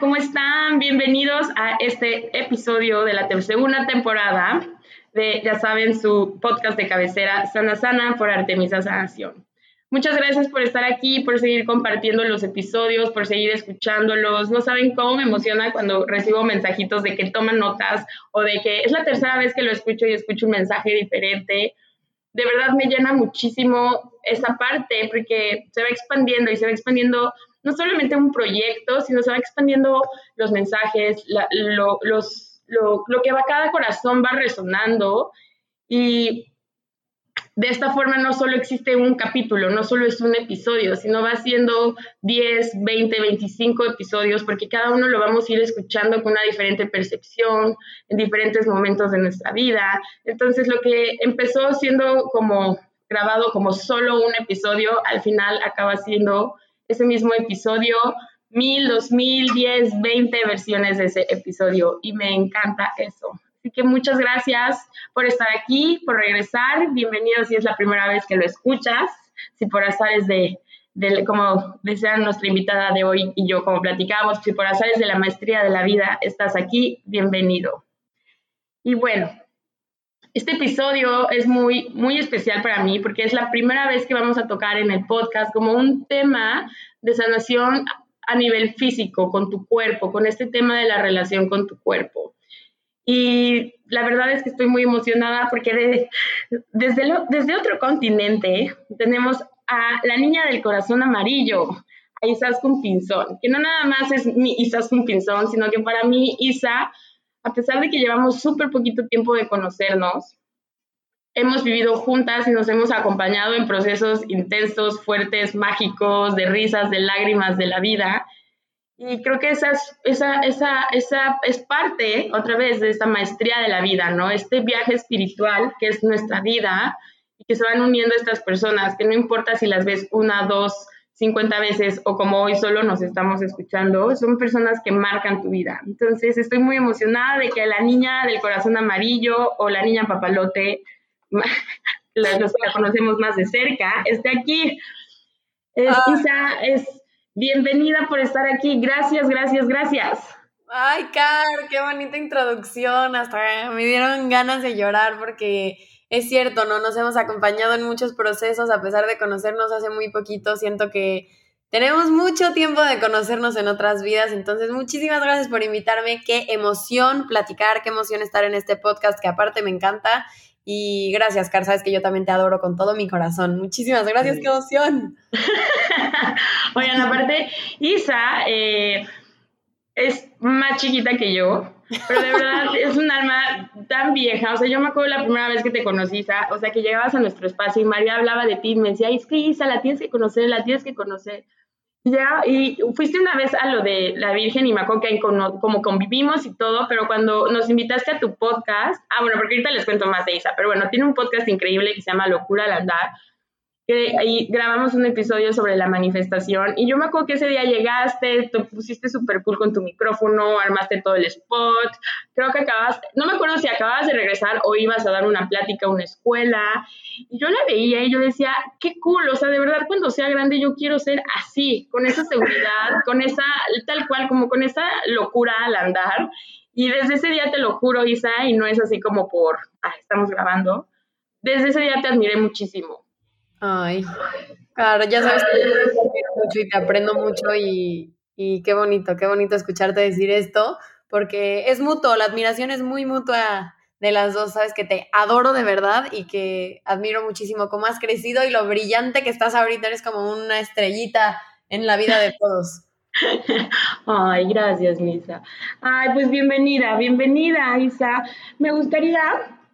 ¿Cómo están? Bienvenidos a este episodio de la segunda temporada de, ya saben, su podcast de cabecera, Sana Sana por Artemisa Sanación. Muchas gracias por estar aquí, por seguir compartiendo los episodios, por seguir escuchándolos. No saben cómo me emociona cuando recibo mensajitos de que toman notas o de que es la tercera vez que lo escucho y escucho un mensaje diferente. De verdad me llena muchísimo esa parte porque se va expandiendo y se va expandiendo no solamente un proyecto, sino se va expandiendo los mensajes, lo, los, lo, lo que va cada corazón va resonando y de esta forma no solo existe un capítulo, no solo es un episodio, sino va siendo 10, 20, 25 episodios, porque cada uno lo vamos a ir escuchando con una diferente percepción en diferentes momentos de nuestra vida. Entonces, lo que empezó siendo como grabado como solo un episodio, al final acaba siendo ese mismo episodio, mil, dos mil, diez, veinte versiones de ese episodio y me encanta eso. Así que muchas gracias por estar aquí, por regresar. Bienvenido si es la primera vez que lo escuchas. Si por azares de, de como decía nuestra invitada de hoy y yo, como platicamos, si por azares de la maestría de la vida estás aquí, bienvenido. Y bueno, este episodio es muy, muy especial para mí porque es la primera vez que vamos a tocar en el podcast como un tema de sanación a nivel físico, con tu cuerpo, con este tema de la relación con tu cuerpo. Y la verdad es que estoy muy emocionada porque desde, desde otro continente tenemos a la niña del corazón amarillo, a Isaskun Pinzón, que no nada más es mi Isaskun Pinzón, sino que para mí Isa a pesar de que llevamos súper poquito tiempo de conocernos, hemos vivido juntas y nos hemos acompañado en procesos intensos, fuertes, mágicos, de risas, de lágrimas de la vida. Y creo que esa es, esa, esa, esa es parte, otra vez, de esta maestría de la vida, ¿no? Este viaje espiritual que es nuestra vida y que se van uniendo estas personas, que no importa si las ves una, dos, 50 veces o como hoy solo nos estamos escuchando, son personas que marcan tu vida. Entonces estoy muy emocionada de que la niña del corazón amarillo o la niña papalote, los que la conocemos más de cerca, esté aquí. Ah. Isa, es bienvenida por estar aquí. Gracias, gracias, gracias. Ay, Car, qué bonita introducción. Hasta me dieron ganas de llorar porque es cierto, ¿no? Nos hemos acompañado en muchos procesos, a pesar de conocernos hace muy poquito, siento que tenemos mucho tiempo de conocernos en otras vidas, entonces muchísimas gracias por invitarme, qué emoción platicar, qué emoción estar en este podcast que aparte me encanta y gracias, Car, sabes que yo también te adoro con todo mi corazón. Muchísimas gracias, qué emoción. Oigan, aparte, Isa eh, es más chiquita que yo, pero de verdad es un alma tan vieja. O sea, yo me acuerdo la primera vez que te conocí, o sea, que llegabas a nuestro espacio y María hablaba de ti y me decía, es que Isa, la tienes que conocer, la tienes que conocer. Ya, y fuiste una vez a lo de la Virgen y me que como convivimos y todo, pero cuando nos invitaste a tu podcast, ah, bueno, porque ahorita les cuento más de Isa, pero bueno, tiene un podcast increíble que se llama Locura al Andar, ahí grabamos un episodio sobre la manifestación y yo me acuerdo que ese día llegaste, te pusiste súper cool con tu micrófono, armaste todo el spot, creo que acabas, no me acuerdo si acababas de regresar o ibas a dar una plática a una escuela y yo la veía y yo decía, qué cool, o sea, de verdad cuando sea grande yo quiero ser así, con esa seguridad, con esa, tal cual, como con esa locura al andar. Y desde ese día te lo juro, Isa, y no es así como por, ah, estamos grabando, desde ese día te admiré muchísimo Ay, claro, ya sabes que te mucho y te aprendo mucho y, y qué bonito, qué bonito escucharte decir esto, porque es mutuo, la admiración es muy mutua de las dos, sabes que te adoro de verdad y que admiro muchísimo cómo has crecido y lo brillante que estás ahorita, eres como una estrellita en la vida de todos. Ay, gracias, Misa. Ay, pues bienvenida, bienvenida, Isa. Me gustaría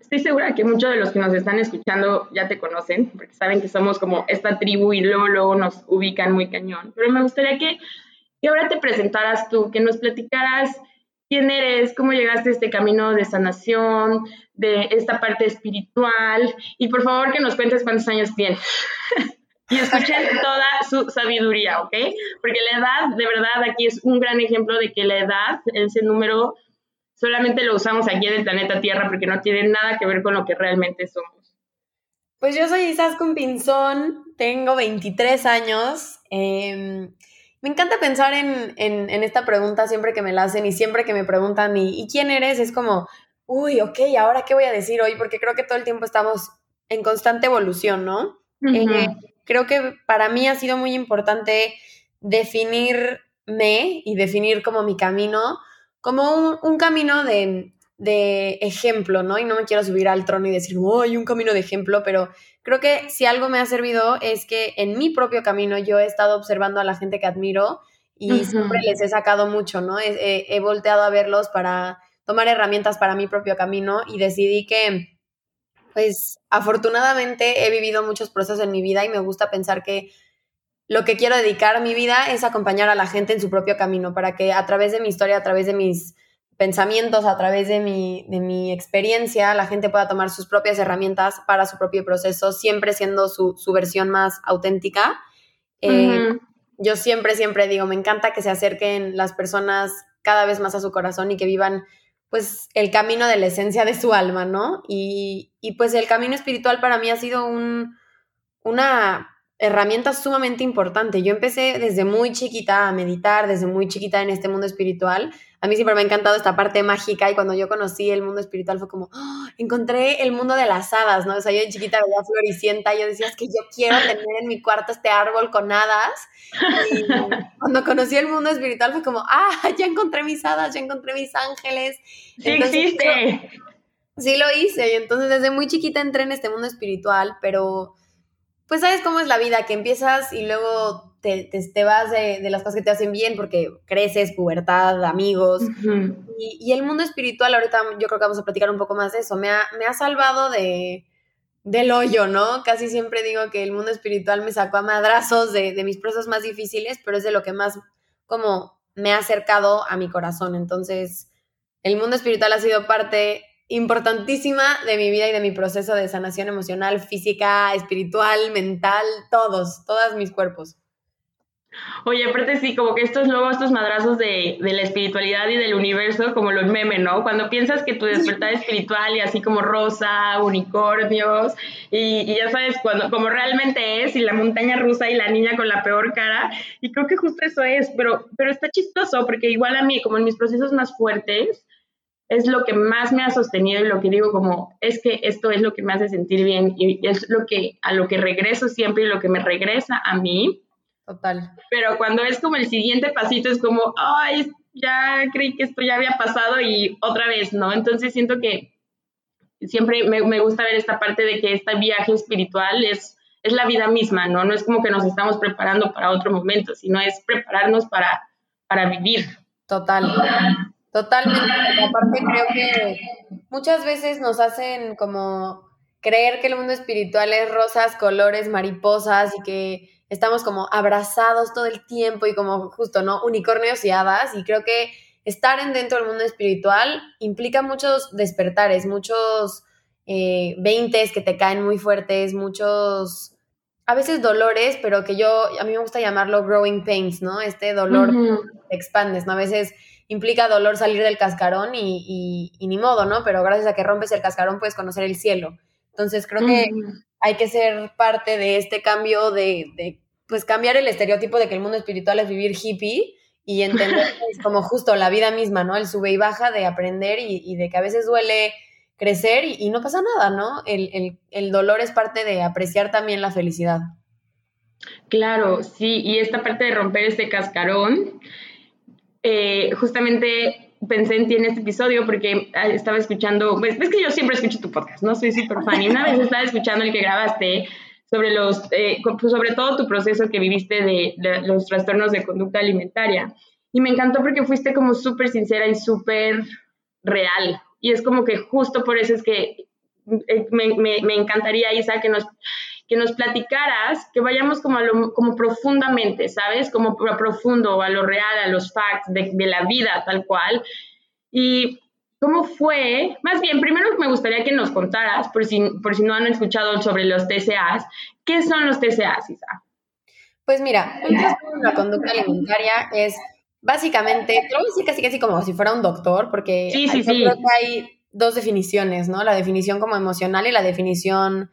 Estoy segura que muchos de los que nos están escuchando ya te conocen, porque saben que somos como esta tribu y luego, luego nos ubican muy cañón. Pero me gustaría que, que ahora te presentaras tú, que nos platicaras quién eres, cómo llegaste a este camino de sanación, de esta parte espiritual, y por favor que nos cuentes cuántos años tienes. y escuchen toda su sabiduría, ¿ok? Porque la edad, de verdad, aquí es un gran ejemplo de que la edad, ese número, solamente lo usamos aquí en el planeta Tierra porque no tiene nada que ver con lo que realmente somos. Pues yo soy Isaskun Pinzón, tengo 23 años. Em, me encanta pensar en, esta pregunta siempre que me la hacen y siempre que me preguntan, ¿y, quién eres? Es como, uy, ok, ¿ahora qué voy a decir hoy? Porque creo que todo el tiempo estamos en constante evolución, ¿no? Eh, creo que para mí ha sido muy importante definirme y definir como mi camino, como un, camino de, de, ejemplo, ¿no? Y no me quiero subir al trono y decir, oh, hay un camino de ejemplo, pero creo que si algo me ha servido es que en mi propio camino yo he estado observando a la gente que admiro y siempre les he sacado mucho, ¿no? He, volteado a verlos para tomar herramientas para mi propio camino y decidí que, pues, afortunadamente he vivido muchos procesos en mi vida y me gusta pensar que lo que quiero dedicar mi vida es acompañar a la gente en su propio camino para que a través de mi historia, a través de mis pensamientos, a través de mi, de mi experiencia, la gente pueda tomar sus propias herramientas para su propio proceso, siempre siendo su, versión más auténtica. Eh, yo siempre, siempre digo, me encanta que se acerquen las personas cada vez más a su corazón y que vivan pues el camino de la esencia de su alma, ¿no? Y, y pues el camino espiritual para mí ha sido un, una herramienta sumamente importante. Yo empecé desde muy chiquita a meditar, desde muy chiquita en este mundo espiritual. A mí siempre me ha encantado esta parte mágica y cuando yo conocí el mundo espiritual fue como, ¡Ah! encontré el mundo de las hadas, ¿no? O sea, yo de chiquita veía floricienta y yo decía, es que yo quiero tener en mi cuarto este árbol con hadas. Y cuando conocí el mundo espiritual fue como, ah, ya encontré mis hadas, ya encontré mis ángeles. Sí existe. sí lo hice y entonces desde muy chiquita entré en este mundo espiritual, pero pues sabes cómo es la vida, que empiezas y luego te, te, vas de, las cosas que te hacen bien porque creces, pubertad, amigos. y, el mundo espiritual, ahorita yo creo que vamos a platicar un poco más de eso, me ha, me ha salvado de, del hoyo, ¿no? Casi siempre digo que el mundo espiritual me sacó a madrazos de, de mis procesos más difíciles, pero es de lo que más como me ha acercado a mi corazón. Entonces, el mundo espiritual ha sido parte importantísima de mi vida y de mi proceso de sanación emocional, física, espiritual, mental, todos, todos mis cuerpos. Oye, aparte sí, como que estos luego, estos madrazos de, la espiritualidad y del universo, como los memes, ¿no? Cuando piensas que tu despertar espiritual y así como rosa, unicornios, y, y, ya sabes, cuando, como realmente es, y la montaña rusa y la niña con la peor cara, y creo que justo eso es, pero, pero está chistoso, porque igual a mí, como en mis procesos más fuertes, es lo que más me ha sostenido y lo que digo como es que esto es lo que me hace sentir bien y es lo que a lo que regreso siempre y lo que me regresa a mí. Total. Pero cuando es como el siguiente pasito es como, ay, ya creí que esto ya había pasado y otra vez, ¿no? Entonces siento que siempre me, me gusta ver esta parte de que este viaje espiritual es, es la vida misma, ¿no? No es como que nos estamos preparando para otro momento, sino es prepararnos para, para vivir. Total. Totalmente. Aparte creo que muchas veces nos hacen como creer que el mundo espiritual es rosas, colores, mariposas y que estamos como abrazados todo el tiempo y como justo, ¿no? Unicornios y hadas. Y creo que estar en dentro del mundo espiritual implica muchos despertares, muchos eh, veintes que te caen muy fuertes, muchos a veces dolores, pero que yo, a mí me gusta llamarlo growing pains, ¿no? Este dolor te expandes, ¿no? A veces implica dolor salir del cascarón y, ni modo, ¿no? Pero gracias a que rompes el cascarón puedes conocer el cielo. Entonces creo que hay que ser parte de este cambio de, pues cambiar el estereotipo de que el mundo espiritual es vivir hippie y entender como justo la vida misma, ¿no? El sube y baja de aprender y, de que a veces duele crecer y, no pasa nada, ¿no? El, el dolor es parte de apreciar también la felicidad. Claro, sí, y esta parte de romper este cascarón eh, justamente pensé en ti en este episodio porque ah, estaba escuchando, pues es que yo siempre escucho tu podcast, ¿no? Soy súper fan. Y una vez estaba escuchando el que grabaste sobre los, eh, pues, sobre todo tu proceso que viviste de, los trastornos de conducta alimentaria. Y me encantó porque fuiste como súper sincera y súper real. Y es como que justo por eso es que eh, me, me, me, encantaría, Isa, que nos, que nos platicaras, que vayamos como, a lo, como profundamente, ¿sabes? Como a profundo, a lo real, a los facts de, de la vida tal cual. Y ¿Cómo fue? Más bien, primero me gustaría que nos contaras, por si, por si no han escuchado sobre los TCAs, ¿qué son los TCAs, Isa? Pues mira, un trastorno de la conducta alimentaria es básicamente, te lo voy a decir casi casi como si fuera un doctor, porque sí, sí, sí. creo que hay dos definiciones, ¿no? La definición como emocional y la definición,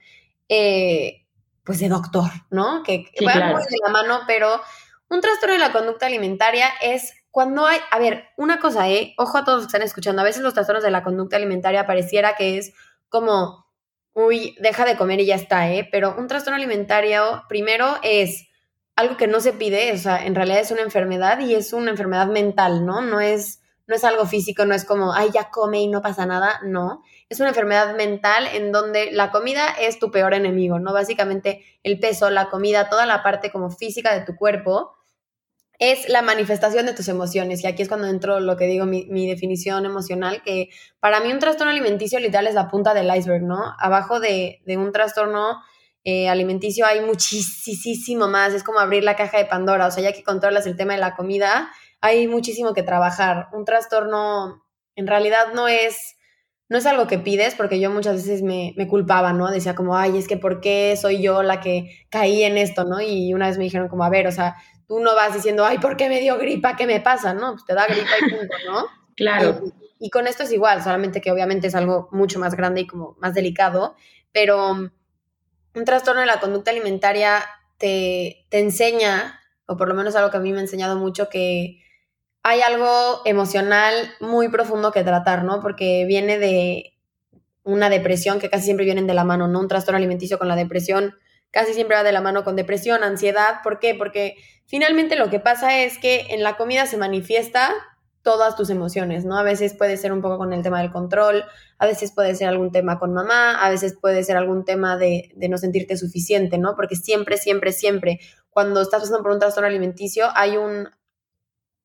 eh, pues, de doctor, ¿no? Que sí, claro. muy de la mano, pero un trastorno de la conducta alimentaria es cuando hay, a ver, una cosa, ¿eh? Ojo a todos los que están escuchando, a veces los trastornos de la conducta alimentaria pareciera que es como, uy, deja de comer y ya está, ¿eh? Pero un trastorno alimentario, primero, es algo que no se pide, o sea, en realidad es una enfermedad y es una enfermedad mental, ¿no? No es, no es algo físico, no es como, ay, ya come y no pasa nada, no. Es una enfermedad mental en donde la comida es tu peor enemigo, ¿no? Básicamente el peso, la comida, toda la parte como física de tu cuerpo es la manifestación de tus emociones. Y aquí es cuando entro lo que digo, mi, definición emocional, que para mí un trastorno alimenticio literal es la punta del iceberg, ¿no? Abajo de, de un trastorno eh, alimenticio hay muchísimo más, es como abrir la caja de Pandora, o sea, ya que controlas el tema de la comida, hay muchísimo que trabajar. Un trastorno en realidad no es, no es algo que pides, porque yo muchas veces me, me, culpaba, ¿no? Decía como, ay, es que ¿por qué soy yo la que caí en esto, ¿no? Y una vez me dijeron como, a ver, o sea, tú no vas diciendo, ay, ¿por qué me dio gripa? ¿Qué me pasa? No, pues te da gripa y punto, ¿no? Claro. Y, y, con esto es igual, solamente que obviamente es algo mucho más grande y como más delicado, pero un trastorno de la conducta alimentaria te, te enseña, o por lo menos algo que a mí me ha enseñado mucho, que hay algo emocional muy profundo que tratar, ¿no? Porque viene de una depresión que casi siempre vienen de la mano, ¿no? Un trastorno alimenticio con la depresión casi siempre va de la mano con depresión, ansiedad. ¿Por qué? Porque finalmente lo que pasa es que en la comida se manifiesta todas tus emociones, ¿no? A veces puede ser un poco con el tema del control, a veces puede ser algún tema con mamá, a veces puede ser algún tema de, de no sentirte suficiente, ¿no? Porque siempre, siempre, siempre, cuando estás pasando por un trastorno alimenticio, hay un...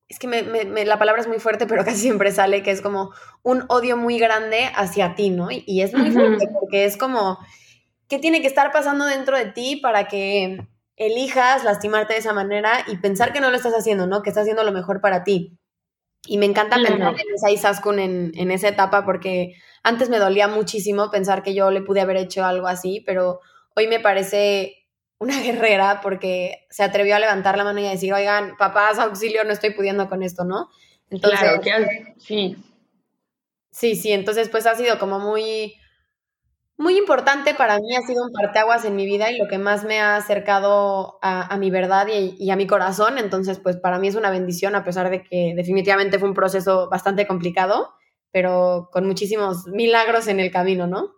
Es que me, me, me, la palabra es muy fuerte, pero casi siempre sale que es como un odio muy grande hacia ti, ¿no? Y, y es muy uh -huh. fuerte porque es como, ¿qué tiene que estar pasando dentro de ti para que elijas lastimarte de esa manera y pensar que no lo estás haciendo, ¿no? Que estás haciendo lo mejor para ti. Y me encanta pensar en esa Isaskun en, en esa etapa porque antes me dolía muchísimo pensar que yo le pude haber hecho algo así, pero hoy me parece una guerrera porque se atrevió a levantar la mano y a decir, oigan, papás, auxilio, no estoy pudiendo con esto, ¿no? Entonces, claro, que has- sí, sí, sí, entonces pues ha sido como muy, muy importante para mí, ha sido un parteaguas en mi vida y lo que más me ha acercado a, a mi verdad y, y a mi corazón, entonces pues para mí es una bendición a pesar de que definitivamente fue un proceso bastante complicado, pero con muchísimos milagros en el camino, ¿no?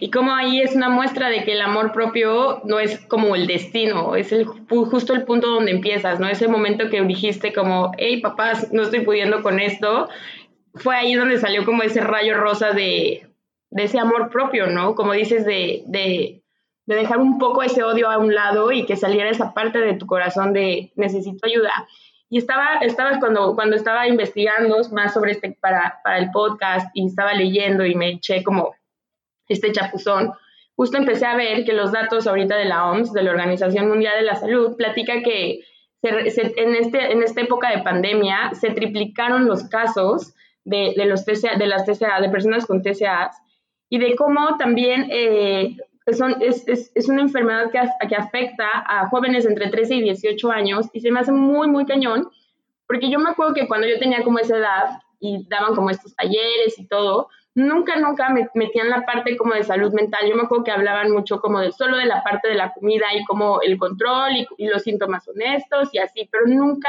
Y como ahí es una muestra de que el amor propio no es como el destino, es el, justo el punto donde empiezas, ¿no? Ese momento que dijiste como, hey papás, no estoy pudiendo con esto, fue ahí donde salió como ese rayo rosa de, ese amor propio, ¿no? Como dices, de dejar un poco ese odio a un lado y que saliera esa parte de tu corazón de necesito ayuda. Y estaba, estaba cuando, cuando estaba investigando más sobre este para, para el podcast y estaba leyendo y me eché como este chapuzón, justo empecé a ver que los datos ahorita de la OMS, de la Organización Mundial de la Salud, platica que en, este, en esta época de pandemia se triplicaron los casos de, de, los TCA, de las TCA, de personas con TCAs, y de cómo también eh, es, es, es, una enfermedad que, que afecta a jóvenes entre 13 y 18 años, y se me hace muy, muy cañón, porque yo me acuerdo que cuando yo tenía como esa edad y daban como estos talleres y todo, nunca, nunca me metían la parte como de salud mental. Yo me acuerdo que hablaban mucho como de solo de la parte de la comida y como el control y, los síntomas honestos y así, pero nunca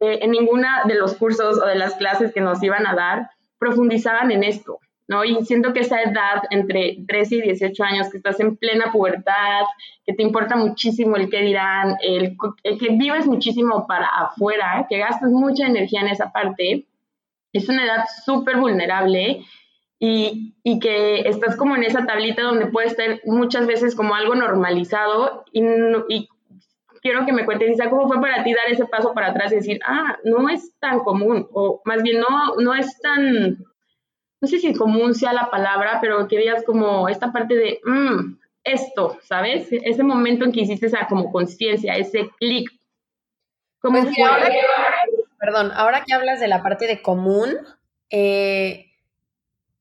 eh, en ninguna de los cursos o de las clases que nos iban a dar profundizaban en esto, ¿no? Y siento que esa edad entre 13 y 18 años, que estás en plena pubertad, que te importa muchísimo el que dirán, el que vives muchísimo para afuera, que gastas mucha energía en esa parte, es una edad súper vulnerable y, y, que estás como en esa tablita donde puede estar muchas veces como algo normalizado y, y quiero que me cuentes, Isa, cómo fue para ti dar ese paso para atrás y decir, ah, no es tan común, o más bien no, no es tan, no sé si común sea la palabra, pero que digas como esta parte de, mmm, esto, ¿sabes? Ese momento en que hiciste esa como conciencia, ese clic. ¿Cómo pues Ahora perdón, ahora que hablas de la parte de común, eh,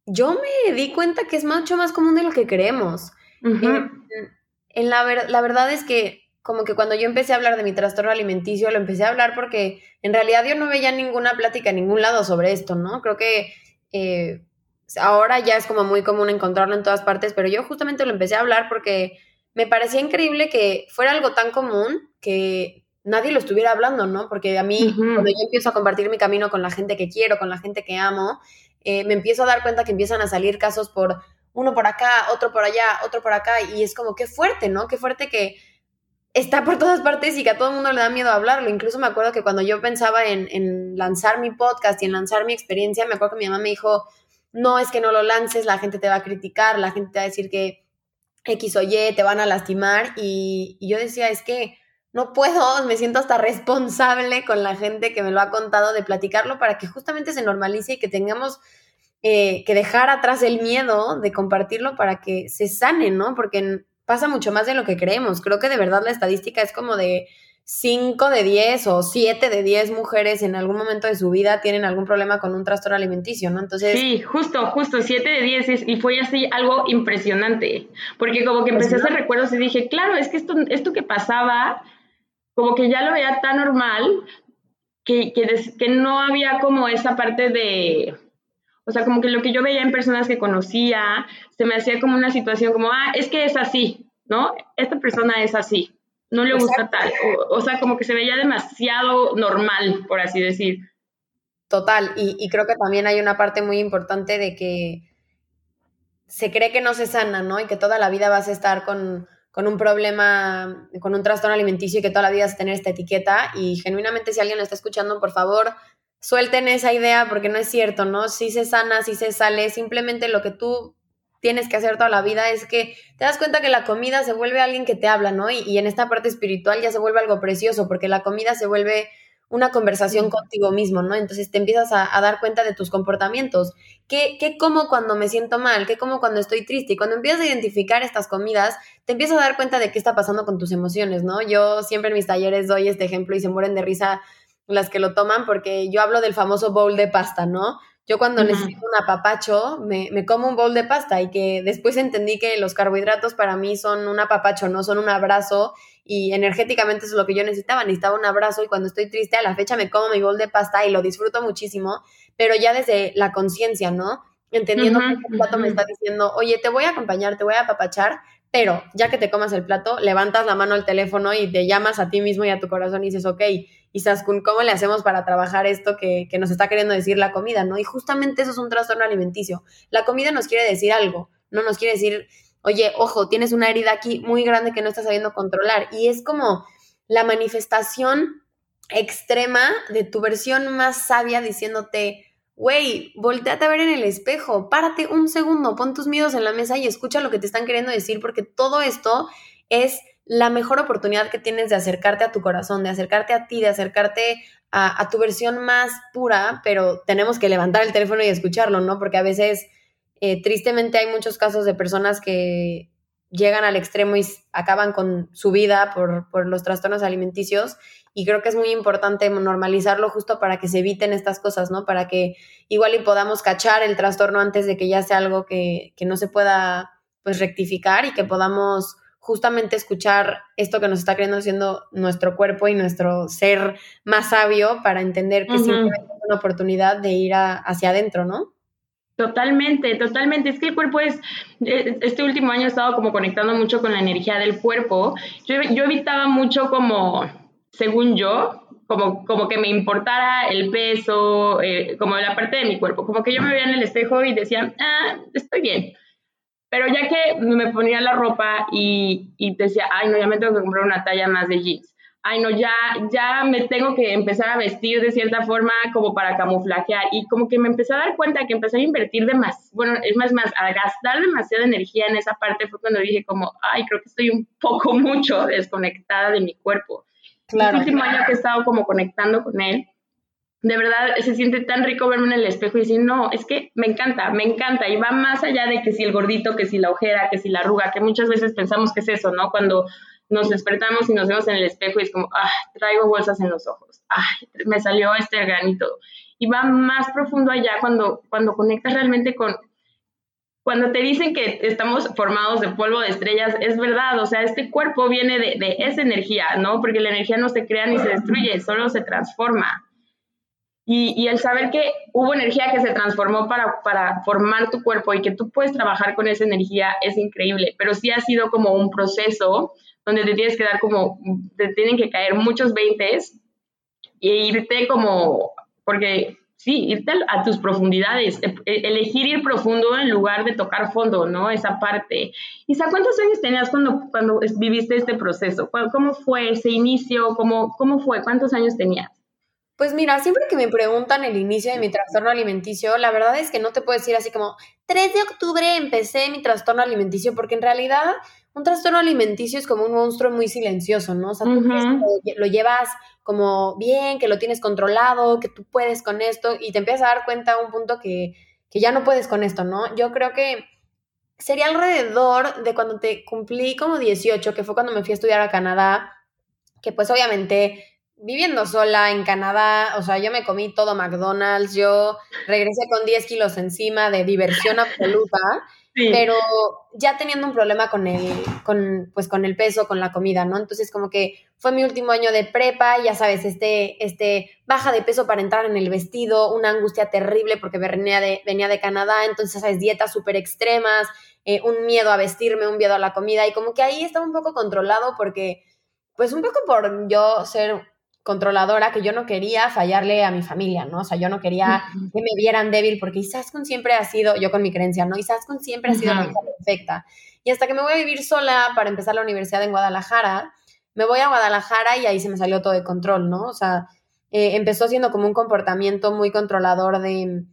yo me di cuenta que es mucho más común de lo que creemos. en, la, la verdad es que como que cuando yo empecé a hablar de mi trastorno alimenticio, lo empecé a hablar porque en realidad yo no veía ninguna plática en ningún lado sobre esto, ¿no? Creo que eh, ahora ya es como muy común encontrarlo en todas partes, pero yo justamente lo empecé a hablar porque me parecía increíble que fuera algo tan común que nadie lo estuviera hablando, ¿no? Porque a mí, cuando yo empiezo a compartir mi camino con la gente que quiero, con la gente que amo, eh, me empiezo a dar cuenta que empiezan a salir casos por uno por acá, otro por allá, otro por acá, y es como qué fuerte, ¿no? Qué fuerte que está por todas partes y que a todo el mundo le da miedo hablarlo. Incluso me acuerdo que cuando yo pensaba en, lanzar mi podcast y en lanzar mi experiencia, me acuerdo que mi mamá me dijo, no es que no lo lances, la gente te va a criticar, la gente te va a decir que X o Y te van a lastimar. Y, yo decía, es que no puedo, me siento hasta responsable con la gente que me lo ha contado de platicarlo para que justamente se normalice y que tengamos eh, que dejar atrás el miedo de compartirlo para que se sane, ¿no? Porque pasa mucho más de lo que creemos. Creo que de verdad la estadística es como de 5 de 10 o 7 de 10 mujeres en algún momento de su vida tienen algún problema con un trastorno alimenticio, ¿no? Entonces... Sí, justo, justo, 7 de 10 y fue así algo impresionante, porque como que empecé a hacer recuerdos y dije, claro, es que esto, esto que pasaba, como que ya lo veía tan normal que, que, que no había como esa parte de o sea, como que lo que yo veía en personas que conocía, se me hacía como una situación como, ah, es que es así, ¿no? Esta persona es así, no le gusta tal. O, sea, como que se veía demasiado normal, por así decir. Total, y, y creo que también hay una parte muy importante de que se cree que no se sana, ¿no? Y que toda la vida vas a estar con, con un problema, con un trastorno alimenticio y que toda la vida a tener esta etiqueta. Y genuinamente, si alguien lo está escuchando, por favor, suelten esa idea porque no es cierto, ¿no? Si se sana, si se sale, simplemente lo que tú tienes que hacer toda la vida es que te das cuenta que la comida se vuelve alguien que te habla, ¿no? Y, en esta parte espiritual ya se vuelve algo precioso porque la comida se vuelve una conversación contigo mismo, ¿no? Entonces te empiezas a, dar cuenta de tus comportamientos. ¿Qué, ¿Qué, como cuando me siento mal? ¿Qué como cuando estoy triste? Y cuando empiezas a identificar estas comidas, te empiezas a dar cuenta de qué está pasando con tus emociones, ¿no? Yo siempre en mis talleres doy este ejemplo y se mueren de risa las que lo toman, porque yo hablo del famoso bowl de pasta, ¿no? Yo cuando necesito un apapacho, me, me, como un bowl de pasta y que después entendí que los carbohidratos para mí son un apapacho, no son un abrazo y energéticamente eso es lo que yo necesitaba, necesitaba un abrazo y cuando estoy triste a la fecha me como mi bowl de pasta y lo disfruto muchísimo, pero ya desde la conciencia, ¿no? Entendiendo que el plato me está diciendo, oye, te voy a acompañar, te voy a apapachar, pero ya que te comas el plato, levantas la mano al teléfono y te llamas a ti mismo y a tu corazón y dices, ok, Isaskun, ¿cómo le hacemos para trabajar esto que, que, nos está queriendo decir la comida? ¿no? Y justamente eso es un trastorno alimenticio. La comida nos quiere decir algo, no nos quiere decir, oye, ojo, tienes una herida aquí muy grande que no estás sabiendo controlar. Y es como la manifestación extrema de tu versión más sabia diciéndote, Güey, volteate a ver en el espejo, párate un segundo, pon tus miedos en la mesa y escucha lo que te están queriendo decir, porque todo esto es la mejor oportunidad que tienes de acercarte a tu corazón, de acercarte a ti, de acercarte a, tu versión más pura, pero tenemos que levantar el teléfono y escucharlo, ¿no? Porque a veces, eh, tristemente, hay muchos casos de personas que llegan al extremo y acaban con su vida por, por los trastornos alimenticios y creo que es muy importante normalizarlo justo para que se eviten estas cosas, ¿no? Para que igual y podamos cachar el trastorno antes de que ya sea algo que, no se pueda pues rectificar y que podamos justamente escuchar esto que nos está creando siendo nuestro cuerpo y nuestro ser más sabio para entender que siempre hay una oportunidad de ir hacia adentro, ¿no? Totalmente, totalmente. Es que el cuerpo es, eh, este último año he estado como conectando mucho con la energía del cuerpo. Yo, evitaba mucho como según yo, como, como que me importara el peso, eh, como la parte de mi cuerpo, como que yo me veía en el espejo y decía, ah, estoy bien. Pero ya que me ponía la ropa y, y decía, ay, no, ya me tengo que comprar una talla más de jeans. Ay, no, ya, ya me tengo que empezar a vestir de cierta forma como para camuflajear. Y como que me empecé a dar cuenta que empecé a invertir de más, bueno, es más, más, a gastar demasiada energía en esa parte fue cuando dije como, ay, creo que estoy un poco mucho desconectada de mi cuerpo. Claro. El último año que he estado como conectando con él, de verdad se siente tan rico verme en el espejo y decir, no, es que me encanta, me encanta. Y va más allá de que si el gordito, que si la ojera, que si la arruga, que muchas veces pensamos que es eso, ¿no? Cuando nos despertamos y nos vemos en el espejo y es como, ah, traigo bolsas en los ojos, ay, me salió este granito. Y va más profundo allá cuando, cuando conectas realmente con, cuando te dicen que estamos formados de polvo de estrellas, es verdad, o sea, este cuerpo viene de, de esa energía, ¿no? Porque la energía no se crea ni se destruye, solo se transforma. Y, y, el saber que hubo energía que se transformó para, para, formar tu cuerpo y que tú puedes trabajar con esa energía es increíble, pero sí ha sido como un proceso donde te tienes que dar como, te tienen que caer muchos veintes e irte como, porque sí, irte a tus profundidades, e, e, elegir ir profundo en lugar de tocar fondo, ¿no? Esa parte. Isa, ¿cuántos años tenías cuando, cuando viviste este proceso? ¿Cómo fue ese inicio? ¿Cómo, ¿Cómo fue? ¿Cuántos años tenías? Pues mira, siempre que me preguntan el inicio de mi trastorno alimenticio, la verdad es que no te puedo decir así como 3 de octubre empecé mi trastorno alimenticio, porque en realidad un trastorno alimenticio es como un monstruo muy silencioso, ¿no? O sea, tú lo, llevas como bien, que lo tienes controlado, que tú puedes con esto y te empiezas a dar cuenta a un punto que, que ya no puedes con esto, ¿no? Yo creo que sería alrededor de cuando te cumplí como 18, que fue cuando me fui a estudiar a Canadá, que pues obviamente viviendo sola en Canadá, o sea, yo me comí todo McDonald's, yo regresé con 10 kilos encima de diversión absoluta, pero ya teniendo un problema con el, con, pues con el peso, con la comida, ¿no? Entonces como que fue mi último año de prepa, ya sabes, este, este baja de peso para entrar en el vestido, una angustia terrible porque venía de, venía de Canadá, entonces, sabes, dietas súper extremas, eh, un miedo a vestirme, un miedo a la comida, y como que ahí estaba un poco controlado porque, pues un poco por yo ser controladora que yo no quería fallarle a mi familia, ¿no? O sea, yo no quería que me vieran débil porque Isaskun siempre ha sido, yo con mi creencia, ¿no? Isaskun siempre ha sido la hija perfecta. Y hasta que me voy a vivir sola para empezar la universidad en Guadalajara, me voy a Guadalajara y ahí se me salió todo de control, ¿no? O sea, eh, empezó siendo como un comportamiento muy controlador de,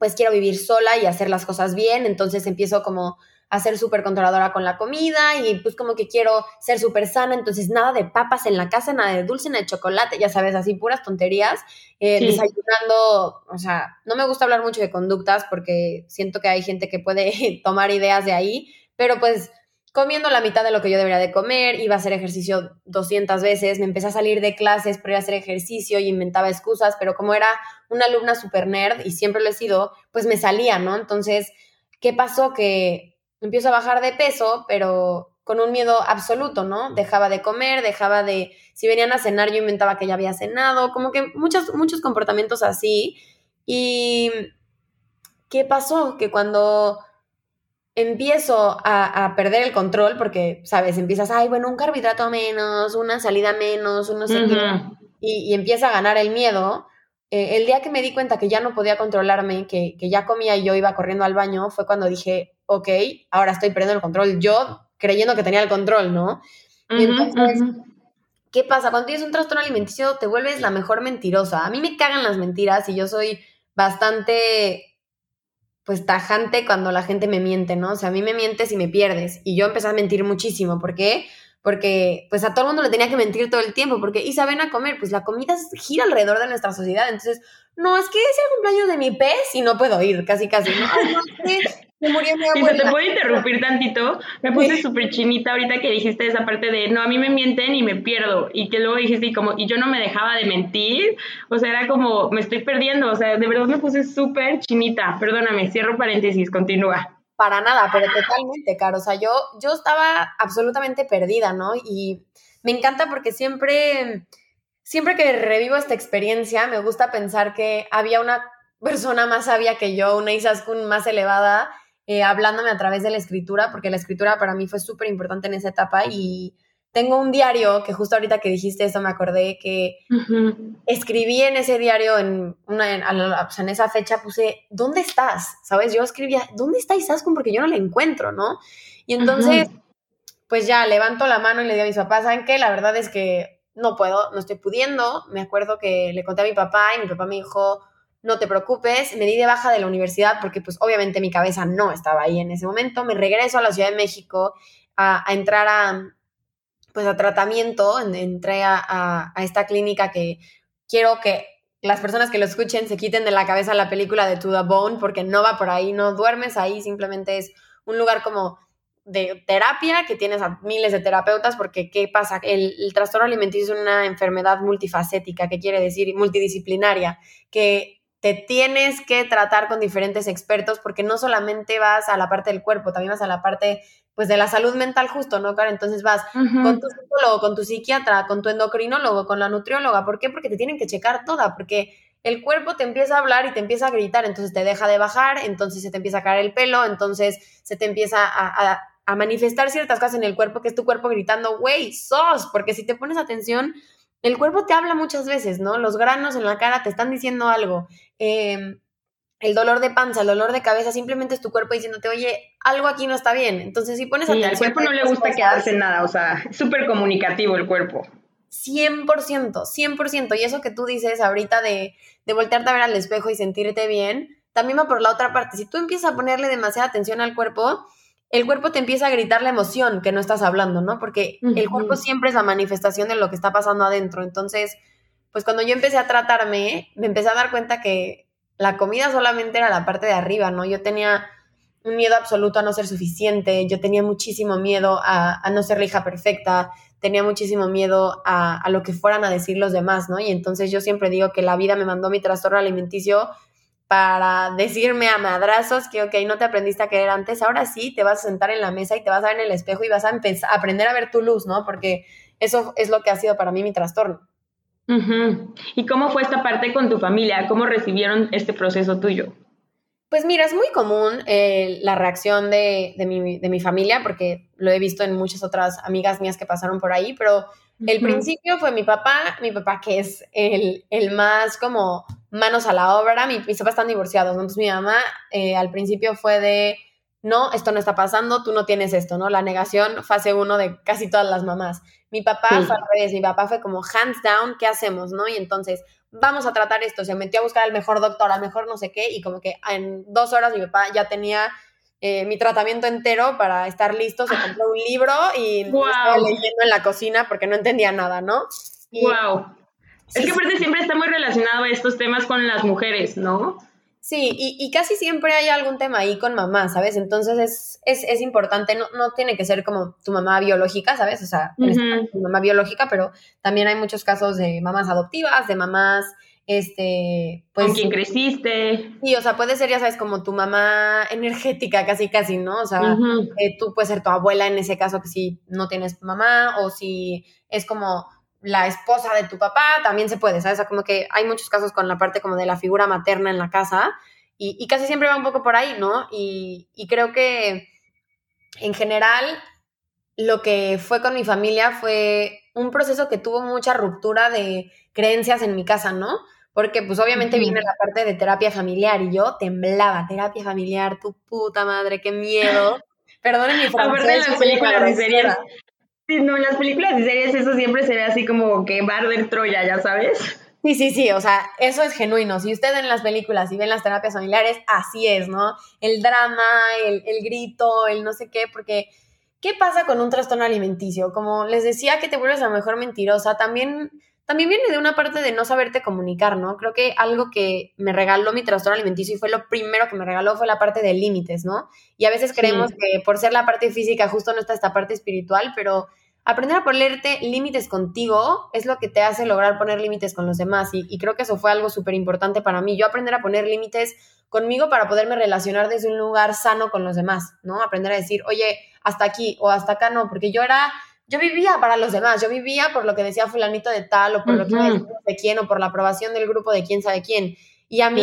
pues quiero vivir sola y hacer las cosas bien, entonces empiezo como a ser súper controladora con la comida y pues como que quiero ser súper sana, entonces nada de papas en la casa, nada de dulce, nada de chocolate, ya sabes, así puras tonterías, eh, desayunando, o sea, no me gusta hablar mucho de conductas porque siento que hay gente que puede tomar ideas de ahí, pero pues comiendo la mitad de lo que yo debería de comer, iba a hacer ejercicio 200 veces, me empecé a salir de clases para ir a hacer ejercicio y inventaba excusas, pero como era una alumna super nerd y siempre lo he sido, pues me salía, ¿no? Entonces, ¿qué pasó? Que empiezo a bajar de peso, pero con un miedo absoluto, ¿no? Dejaba de comer, dejaba de, si venían a cenar yo inventaba que ya había cenado, como que muchos, muchos comportamientos así. Y, ¿qué pasó? Que cuando empiezo a, perder el control, porque, ¿sabes? Empiezas, ay, bueno, un carbohidrato menos, una salida menos, uno y, y empieza a ganar el miedo. Eh, el día que me di cuenta que ya no podía controlarme, que, que ya comía y yo iba corriendo al baño, fue cuando dije, ok, ahora estoy perdiendo el control yo creyendo que tenía el control, ¿no? y entonces, ¿qué pasa? Cuando tienes un trastorno alimenticio te vuelves la mejor mentirosa. A mí me cagan las mentiras y yo soy bastante, pues, tajante cuando la gente me miente, ¿no? O sea, a mí me mientes y me pierdes. Y yo empecé a mentir muchísimo. ¿Por qué? Porque, pues, a todo el mundo le tenía que mentir todo el tiempo. Porque, y saben a comer, pues la comida gira alrededor de nuestra sociedad. Entonces, no, es que es el cumpleaños de mi pez y no puedo ir, casi, casi. No, no, me murió mi abuela. Y se te puede interrumpir tantito. Me puse súper chinita ahorita que dijiste esa parte de no, a mí me mienten y me pierdo. Y que luego dijiste y como, y yo no me dejaba de mentir. O sea, era como, me estoy perdiendo. O sea, de verdad me puse súper chinita. Perdóname, cierro paréntesis, continúa. Para nada, pero totalmente, Caro. O sea, yo, yo estaba absolutamente perdida, ¿no? Y me encanta porque siempre, siempre que revivo esta experiencia, me gusta pensar que había una persona más sabia que yo, una Isaskun más elevada, eh, hablándome a través de la escritura, porque la escritura para mí fue súper importante en esa etapa y tengo un diario que justo ahorita que dijiste eso me acordé que escribí en ese diario en una en, esa fecha puse ¿dónde estás? ¿Sabes? Yo escribía ¿dónde está Isaskun? porque yo no la encuentro, ¿no? Y entonces pues ya levanto la mano y le digo a mis papás, ¿saben qué? La verdad es que no puedo, no estoy pudiendo. Me acuerdo que le conté a mi papá y mi papá me dijo, no te preocupes, me di de baja de la universidad porque pues obviamente mi cabeza no estaba ahí en ese momento, me regreso a la Ciudad de México a, entrar a, pues a tratamiento, entré a, esta clínica que quiero que las personas que lo escuchen se quiten de la cabeza la película de To the Bone, porque no va por ahí, no duermes ahí, simplemente es un lugar como de terapia, que tienes a miles de terapeutas, porque ¿qué pasa? El, el, trastorno alimenticio es una enfermedad multifacética, que quiere decir multidisciplinaria, que te tienes que tratar con diferentes expertos porque no solamente vas a la parte del cuerpo, también vas a la parte pues de la salud mental justo, ¿no, Karen? Entonces vas con tu psicólogo, con tu psiquiatra, con tu endocrinólogo, con la nutrióloga. ¿Por qué? Porque te tienen que checar toda, porque el cuerpo te empieza a hablar y te empieza a gritar, entonces te deja de bajar, entonces se te empieza a caer el pelo, entonces se te empieza a, a, a manifestar ciertas cosas en el cuerpo, que es tu cuerpo gritando, güey, sos, porque si te pones atención, el cuerpo te habla muchas veces, ¿no? Los granos en la cara te están diciendo algo. Eh, el dolor de panza, el dolor de cabeza, simplemente es tu cuerpo diciéndote, oye, algo aquí no está bien. Entonces, si pones atención. Al cuerpo no le gusta quedarse en nada, o sea, es súper comunicativo el cuerpo. 100%, 100%. Y eso que tú dices ahorita de, de voltearte a ver al espejo y sentirte bien, también va por la otra parte. Si tú empiezas a ponerle demasiada atención al cuerpo, el cuerpo te empieza a gritar la emoción que no estás hablando, ¿no? Porque el cuerpo siempre es la manifestación de lo que está pasando adentro. Entonces, pues cuando yo empecé a tratarme, me empecé a dar cuenta que la comida solamente era la parte de arriba, ¿no? Yo tenía un miedo absoluto a no ser suficiente, yo tenía muchísimo miedo a, no ser la hija perfecta, tenía muchísimo miedo a, a, lo que fueran a decir los demás, ¿no? Y entonces yo siempre digo que la vida me mandó mi trastorno alimenticio para decirme a madrazos que, ok, no te aprendiste a querer antes, ahora sí te vas a sentar en la mesa y te vas a ver en el espejo y vas a empezar aprender a ver tu luz, ¿no? Porque eso es lo que ha sido para mí mi trastorno. ¿Y cómo fue esta parte con tu familia? ¿Cómo recibieron este proceso tuyo? Pues mira, es muy común eh, la reacción de, de, mi, de, mi, familia, porque lo he visto en muchas otras amigas mías que pasaron por ahí, pero el principio fue mi papá, mi papá que es el, el más como manos a la obra, mi, mis papás están divorciados, Entonces mi mamá eh, al principio fue de, no, esto no está pasando, tú no tienes esto, ¿no? La negación, fase uno de casi todas las mamás. Mi papá fue al revés, mi papá fue como hands down, ¿qué hacemos, no? Y entonces, vamos a tratar esto, se metió a buscar al mejor doctor, al mejor no sé qué, y como que en dos horas mi papá ya tenía eh, mi tratamiento entero para estar listo, se compró un libro y estaba leyendo en la cocina porque no entendía nada, ¿no? wow. Es que aparte siempre está muy relacionado a estos temas con las mujeres, ¿no? Sí, y, y, casi siempre hay algún tema ahí con mamá, ¿sabes? Entonces es, es, es importante, no, no, tiene que ser como tu mamá biológica, ¿sabes? O sea, este tu mamá biológica, pero también hay muchos casos de mamás adoptivas, de mamás este, pues... Con quien creciste. Sí, o sea, puede ser, ya sabes, como tu mamá energética, casi, casi, ¿no? O sea, eh, tú puedes ser tu abuela en ese caso que si no tienes mamá, o si es como la esposa de tu papá, también se puede, ¿sabes? O sea, como que hay muchos casos con la parte como de la figura materna en la casa, y, y casi siempre va un poco por ahí, ¿no? Y, y creo que en general lo que fue con mi familia fue un proceso que tuvo mucha ruptura de creencias en mi casa, ¿no? Porque pues obviamente viene la parte de terapia familiar y yo temblaba, terapia familiar, tu puta madre, qué miedo. Perdonen mi francés. Aparte de las películas y series. Sí, no, en las películas y series eso siempre se ve así como que Barder Troya, ya sabes. Sí, sí, sí, o sea, eso es genuino. Si ustedes ven las películas y ven las terapias familiares, así es, ¿no? El drama, el, el grito, el no sé qué, porque ¿qué pasa con un trastorno alimenticio? Como les decía que te vuelves la mejor mentirosa, también también viene de una parte de no saberte comunicar, ¿no? Creo que algo que me regaló mi trastorno alimenticio y fue lo primero que me regaló fue la parte de límites, ¿no? Y a veces creemos que por ser la parte física justo no está esta parte espiritual, pero aprender a ponerte límites contigo es lo que te hace lograr poner límites con los demás y, y creo que eso fue algo súper importante para mí. Yo aprender a poner límites conmigo para poderme relacionar desde un lugar sano con los demás, ¿no? Aprender a decir, oye, hasta aquí o hasta acá no, porque yo era yo vivía para los demás, yo vivía por lo que decía fulanito de tal o por lo que decía de quién o por la aprobación del grupo de quién sabe quién. Y a mí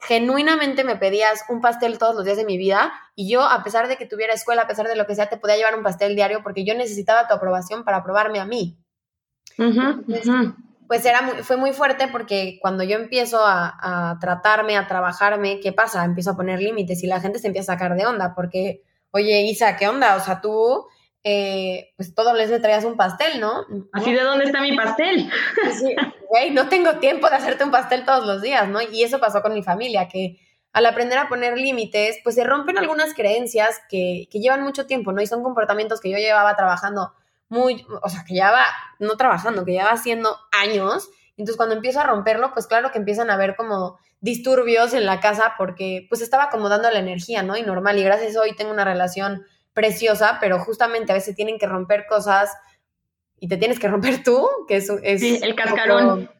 genuinamente me pedías un pastel todos los días de mi vida y yo, a pesar de que tuviera escuela, a pesar de lo que sea, te podía llevar un pastel diario porque yo necesitaba tu aprobación para aprobarme a mí. pues era muy, fue muy fuerte porque cuando yo empiezo a, a, tratarme, a trabajarme, ¿qué pasa? Empiezo a poner límites y la gente se empieza a sacar de onda porque, oye, Isa, ¿qué onda? O sea, tú eh, pues todos les traías un pastel, ¿no? Así de dónde está mi pastel. Sí, güey, no tengo tiempo de hacerte un pastel todos los días, ¿no? Y eso pasó con mi familia, que al aprender a poner límites, pues se rompen algunas creencias que, que llevan mucho tiempo, ¿no? Y son comportamientos que yo llevaba trabajando muy, o sea, que llevaba, no trabajando, que llevaba haciendo años Entonces cuando empiezo a romperlo, pues claro que empiezan a haber como disturbios en la casa porque pues estaba acomodando la energía, ¿no? Y normal, y gracias a eso hoy tengo una relación preciosa, pero justamente a veces tienen que romper cosas y te tienes que romper tú, que es... es sí, el cascarón.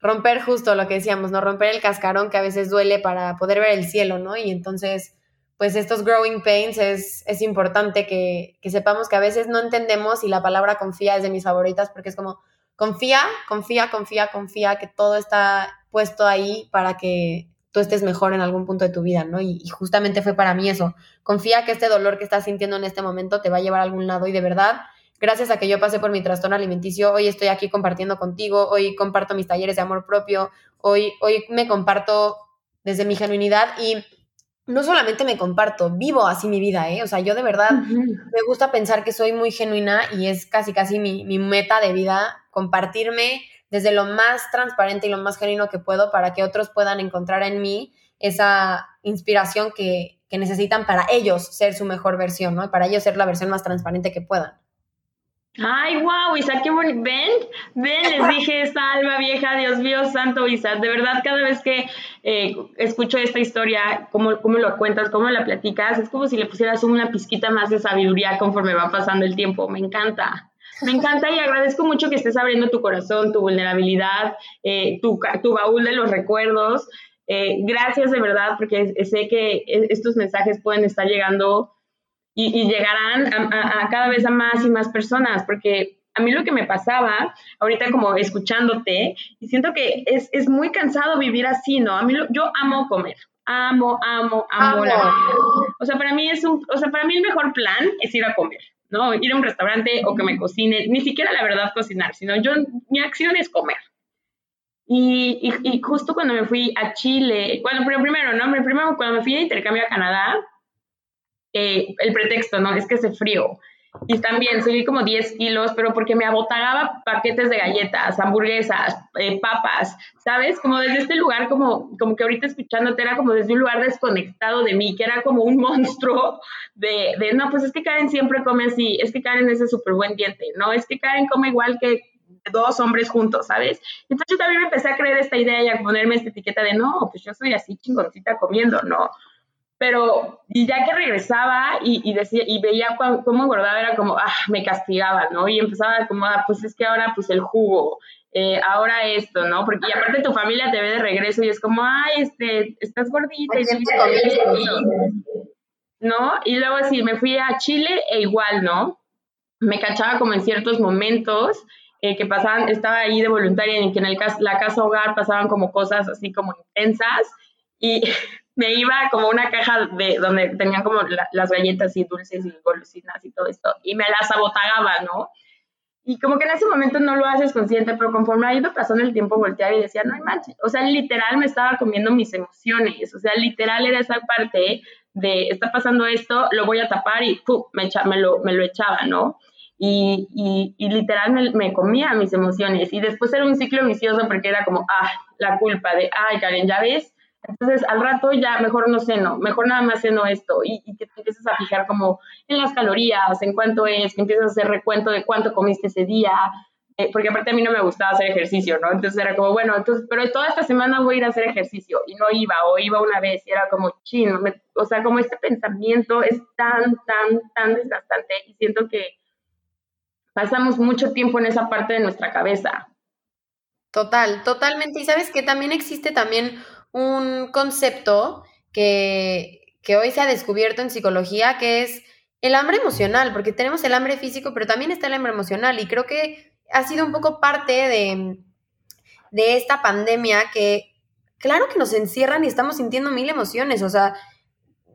Romper justo lo que decíamos, ¿no? Romper el cascarón que a veces duele para poder ver el cielo, ¿no? Y entonces pues estos growing pains es, es importante que, que, sepamos que a veces no entendemos y la palabra confía es de mis favoritas porque es como confía, confía, confía, confía que todo está puesto ahí para que tú estés mejor en algún punto de tu vida, ¿no? Y, y, justamente fue para mí eso. Confía que este dolor que estás sintiendo en este momento te va a llevar a algún lado y de verdad, gracias a que yo pasé por mi trastorno alimenticio, hoy estoy aquí compartiendo contigo, hoy comparto mis talleres de amor propio, hoy, hoy me comparto desde mi genuinidad y no solamente me comparto, vivo así mi vida, ¿eh? O sea, yo de verdad me gusta pensar que soy muy genuina y es casi, casi mi, mi, meta de vida, compartirme desde lo más transparente y lo más genuino que puedo para que otros puedan encontrar en mí esa inspiración que, que necesitan para ellos ser su mejor versión, ¿no? Para ellos ser la versión más transparente que puedan. Ay, wow, Isa, qué bonito. Ven, ven, les dije esta alma vieja, Dios mío, santo Isa. De verdad, cada vez que eh, escucho esta historia, cómo, cómo lo cuentas, cómo la platicas, es como si le pusieras una pizquita más de sabiduría conforme va pasando el tiempo. Me encanta. Me encanta y agradezco mucho que estés abriendo tu corazón, tu vulnerabilidad, eh, tu, tu baúl de los recuerdos. Eh, gracias de verdad, porque sé que estos mensajes pueden estar llegando y, llegarán a, cada vez a más y más personas, porque a mí lo que me pasaba, ahorita como escuchándote, y siento que es, es muy cansado vivir así, ¿no? A mí yo amo comer, amo, amo, amo, la comida. O sea, para mí es un, o sea, para mí el mejor plan es ir a comer, ¿no? Ir a un restaurante o que me cocine, ni siquiera la verdad cocinar, sino yo, mi acción es comer. Y, y, justo cuando me fui a Chile, bueno, pero primero, ¿no? Primero, cuando me fui de intercambio a Canadá, eh, el pretexto, ¿no? Es que hace frío. Y también subí como 10 kilos, pero porque me abotagaba paquetes de galletas, hamburguesas, eh, papas, ¿sabes? Como desde este lugar, como, como que ahorita escuchándote era como desde un lugar desconectado de mí, que era como un monstruo de, de no, pues es que Karen siempre come así, es que Karen es de súper buen diente, ¿no? Es que Karen come igual que dos hombres juntos, ¿sabes? Entonces yo también me empecé a creer esta idea y a ponerme esta etiqueta de, no, pues yo soy así chingoncita comiendo, ¿no? Pero y ya que regresaba y, decía y veía cómo engordaba era como ah me castigaba no y empezaba como ah pues es que ahora pues el jugo eh, ahora esto no porque y aparte tu familia te ve de regreso y es como ay este estás gordita y no y luego sí me fui a Chile e igual no me cachaba como en ciertos momentos eh, que pasaban estaba ahí de voluntaria en que en el la casa hogar pasaban como cosas así como intensas y me iba como una caja de donde tenían como las galletas y dulces y golosinas y todo esto, y me las abotagaba, ¿no? Y como que en ese momento no lo haces consciente, pero conforme ha ido pasando el tiempo volteaba y decía, no hay manches, o sea, literal me estaba comiendo mis emociones, o sea, literal era esa parte de, está pasando esto, lo voy a tapar y ¡pum! Me, echa, me, lo, me lo echaba, ¿no? Y, y, y, literal me, me, comía mis emociones. Y después era un ciclo vicioso porque era como, ah, la culpa de, ay, Karen, ya ves, entonces, al rato ya mejor no ceno, mejor nada más ceno esto y, que te empiezas a fijar como en las calorías, en cuánto es, que empiezas a hacer recuento de cuánto comiste ese día, eh, porque aparte a mí no me gustaba hacer ejercicio, ¿no? Entonces era como, bueno, entonces, pero toda esta semana voy a ir a hacer ejercicio y no iba o iba una vez y era como, chino, o sea, como este pensamiento es tan, tan, tan desgastante y siento que pasamos mucho tiempo en esa parte de nuestra cabeza. Total, totalmente. Y sabes que también existe también un concepto que, que hoy se ha descubierto en psicología, que es el hambre emocional, porque tenemos el hambre físico, pero también está el hambre emocional. Y creo que ha sido un poco parte de, de esta pandemia que, claro que nos encierran y estamos sintiendo mil emociones. O sea,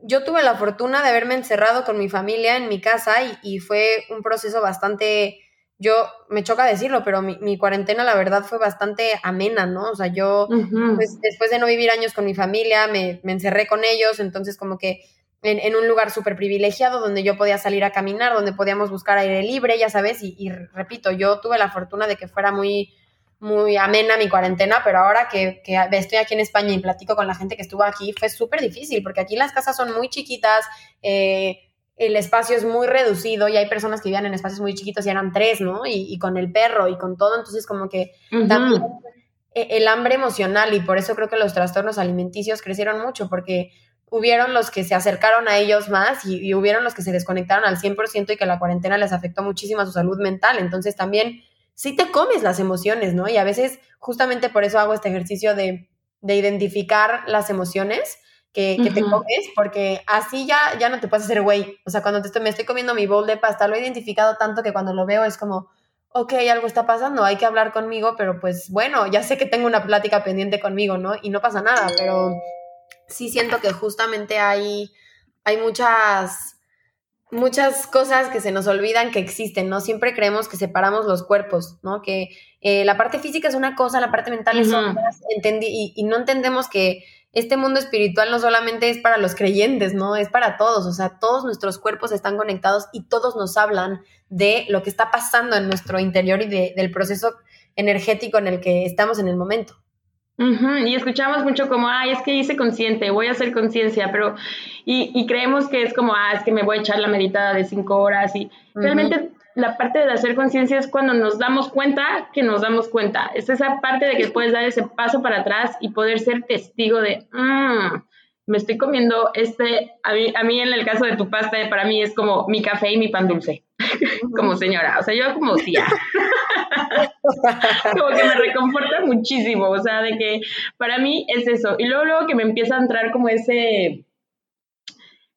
yo tuve la fortuna de haberme encerrado con mi familia en mi casa y, y fue un proceso bastante yo, me choca decirlo, pero mi, cuarentena la verdad fue bastante amena, ¿no? O sea, yo, pues, después de no vivir años con mi familia, me, encerré con ellos, entonces como que en, un lugar súper privilegiado donde yo podía salir a caminar, donde podíamos buscar aire libre, ya sabes, y, repito, yo tuve la fortuna de que fuera muy, muy amena mi cuarentena, pero ahora que, que, estoy aquí en España y platico con la gente que estuvo aquí, fue súper difícil, porque aquí las casas son muy chiquitas, eh, el espacio es muy reducido y hay personas que vivían en espacios muy chiquitos y eran tres, ¿no? Y, con el perro y con todo, entonces como que también e, el hambre emocional y por eso creo que los trastornos alimenticios crecieron mucho porque hubieron los que se acercaron a ellos más y, y hubieron los que se desconectaron al 100% y que la cuarentena les afectó muchísimo a su salud mental. Entonces también sí te comes las emociones, ¿no? Y a veces justamente por eso hago este ejercicio de, de identificar las emociones que, que te comes, porque así ya, ya no te puedes hacer güey. O sea, cuando te estoy, me estoy comiendo mi bowl de pasta, lo he identificado tanto que cuando lo veo es como, ok, algo está pasando, hay que hablar conmigo, pero pues bueno, ya sé que tengo una plática pendiente conmigo, ¿no? Y no pasa nada, pero sí siento que justamente hay, hay muchas muchas cosas que se nos olvidan que existen, ¿no? Siempre creemos que separamos los cuerpos, ¿no? Que eh, la parte física es una cosa, la parte mental es otra, y, y, no entendemos que este mundo espiritual no solamente es para los creyentes, ¿no? Es para todos, o sea, todos nuestros cuerpos están conectados y todos nos hablan de lo que está pasando en nuestro interior y de, del proceso energético en el que estamos en el momento. Y escuchamos mucho como, ay, es que hice consciente, voy a hacer conciencia, pero, y, y, creemos que es como, ah, es que me voy a echar la meditada de cinco horas y realmente la parte de hacer conciencia es cuando nos damos cuenta que nos damos cuenta. Es esa parte de que puedes dar ese paso para atrás y poder ser testigo de, mmm, me estoy comiendo este, a mí, a mí en el caso de tu pasta, para mí es como mi café y mi pan dulce, como señora, o sea, yo como tía. como que me reconforta muchísimo, o sea, de que para mí es eso. Y luego, luego que me empieza a entrar como ese,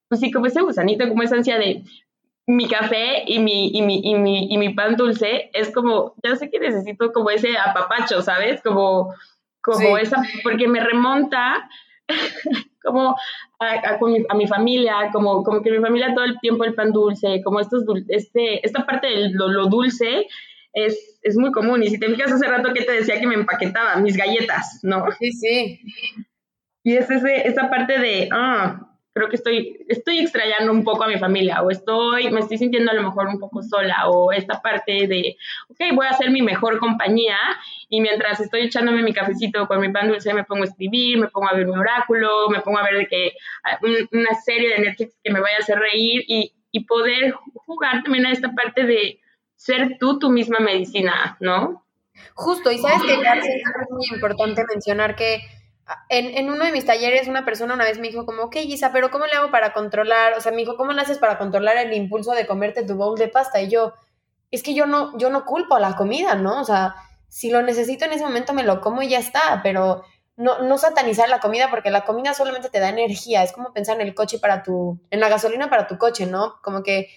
pues sí, como ese gusanito, como esa ansia de mi café y mi, y mi, y mi, y mi pan dulce, es como, ya sé que necesito como ese apapacho, ¿sabes? Como, como esa, porque me remonta como a, mi, familia, como, como que mi familia todo el tiempo el pan dulce, como estos, este, esta parte de lo, dulce es, es, muy común. Y si te fijas hace rato que te decía que me empaquetaba mis galletas, ¿no? Sí, sí. Y es ese, esa parte de, ah, creo que estoy, estoy extrañando un poco a mi familia o estoy, me estoy sintiendo a lo mejor un poco sola o esta parte de, ok, voy a hacer mi mejor compañía y mientras estoy echándome mi cafecito con mi pan dulce me pongo a escribir, me pongo a ver mi oráculo, me pongo a ver de que ah, una serie de Netflix que me vaya a hacer reír y, y poder jugar también a esta parte de ser tú tu misma medicina, ¿no? Justo, y sabes que es muy importante mencionar que en, uno de mis talleres una persona una vez me dijo como, ok, Isa, pero ¿cómo le hago para controlar? O sea, me dijo, ¿cómo le haces para controlar el impulso de comerte tu bowl de pasta? Y yo, es que yo no, yo no culpo a la comida, ¿no? O sea, si lo necesito en ese momento me lo como y ya está, pero no, no satanizar la comida porque la comida solamente te da energía, es como pensar en el coche para tu, en la gasolina para tu coche, ¿no? Como que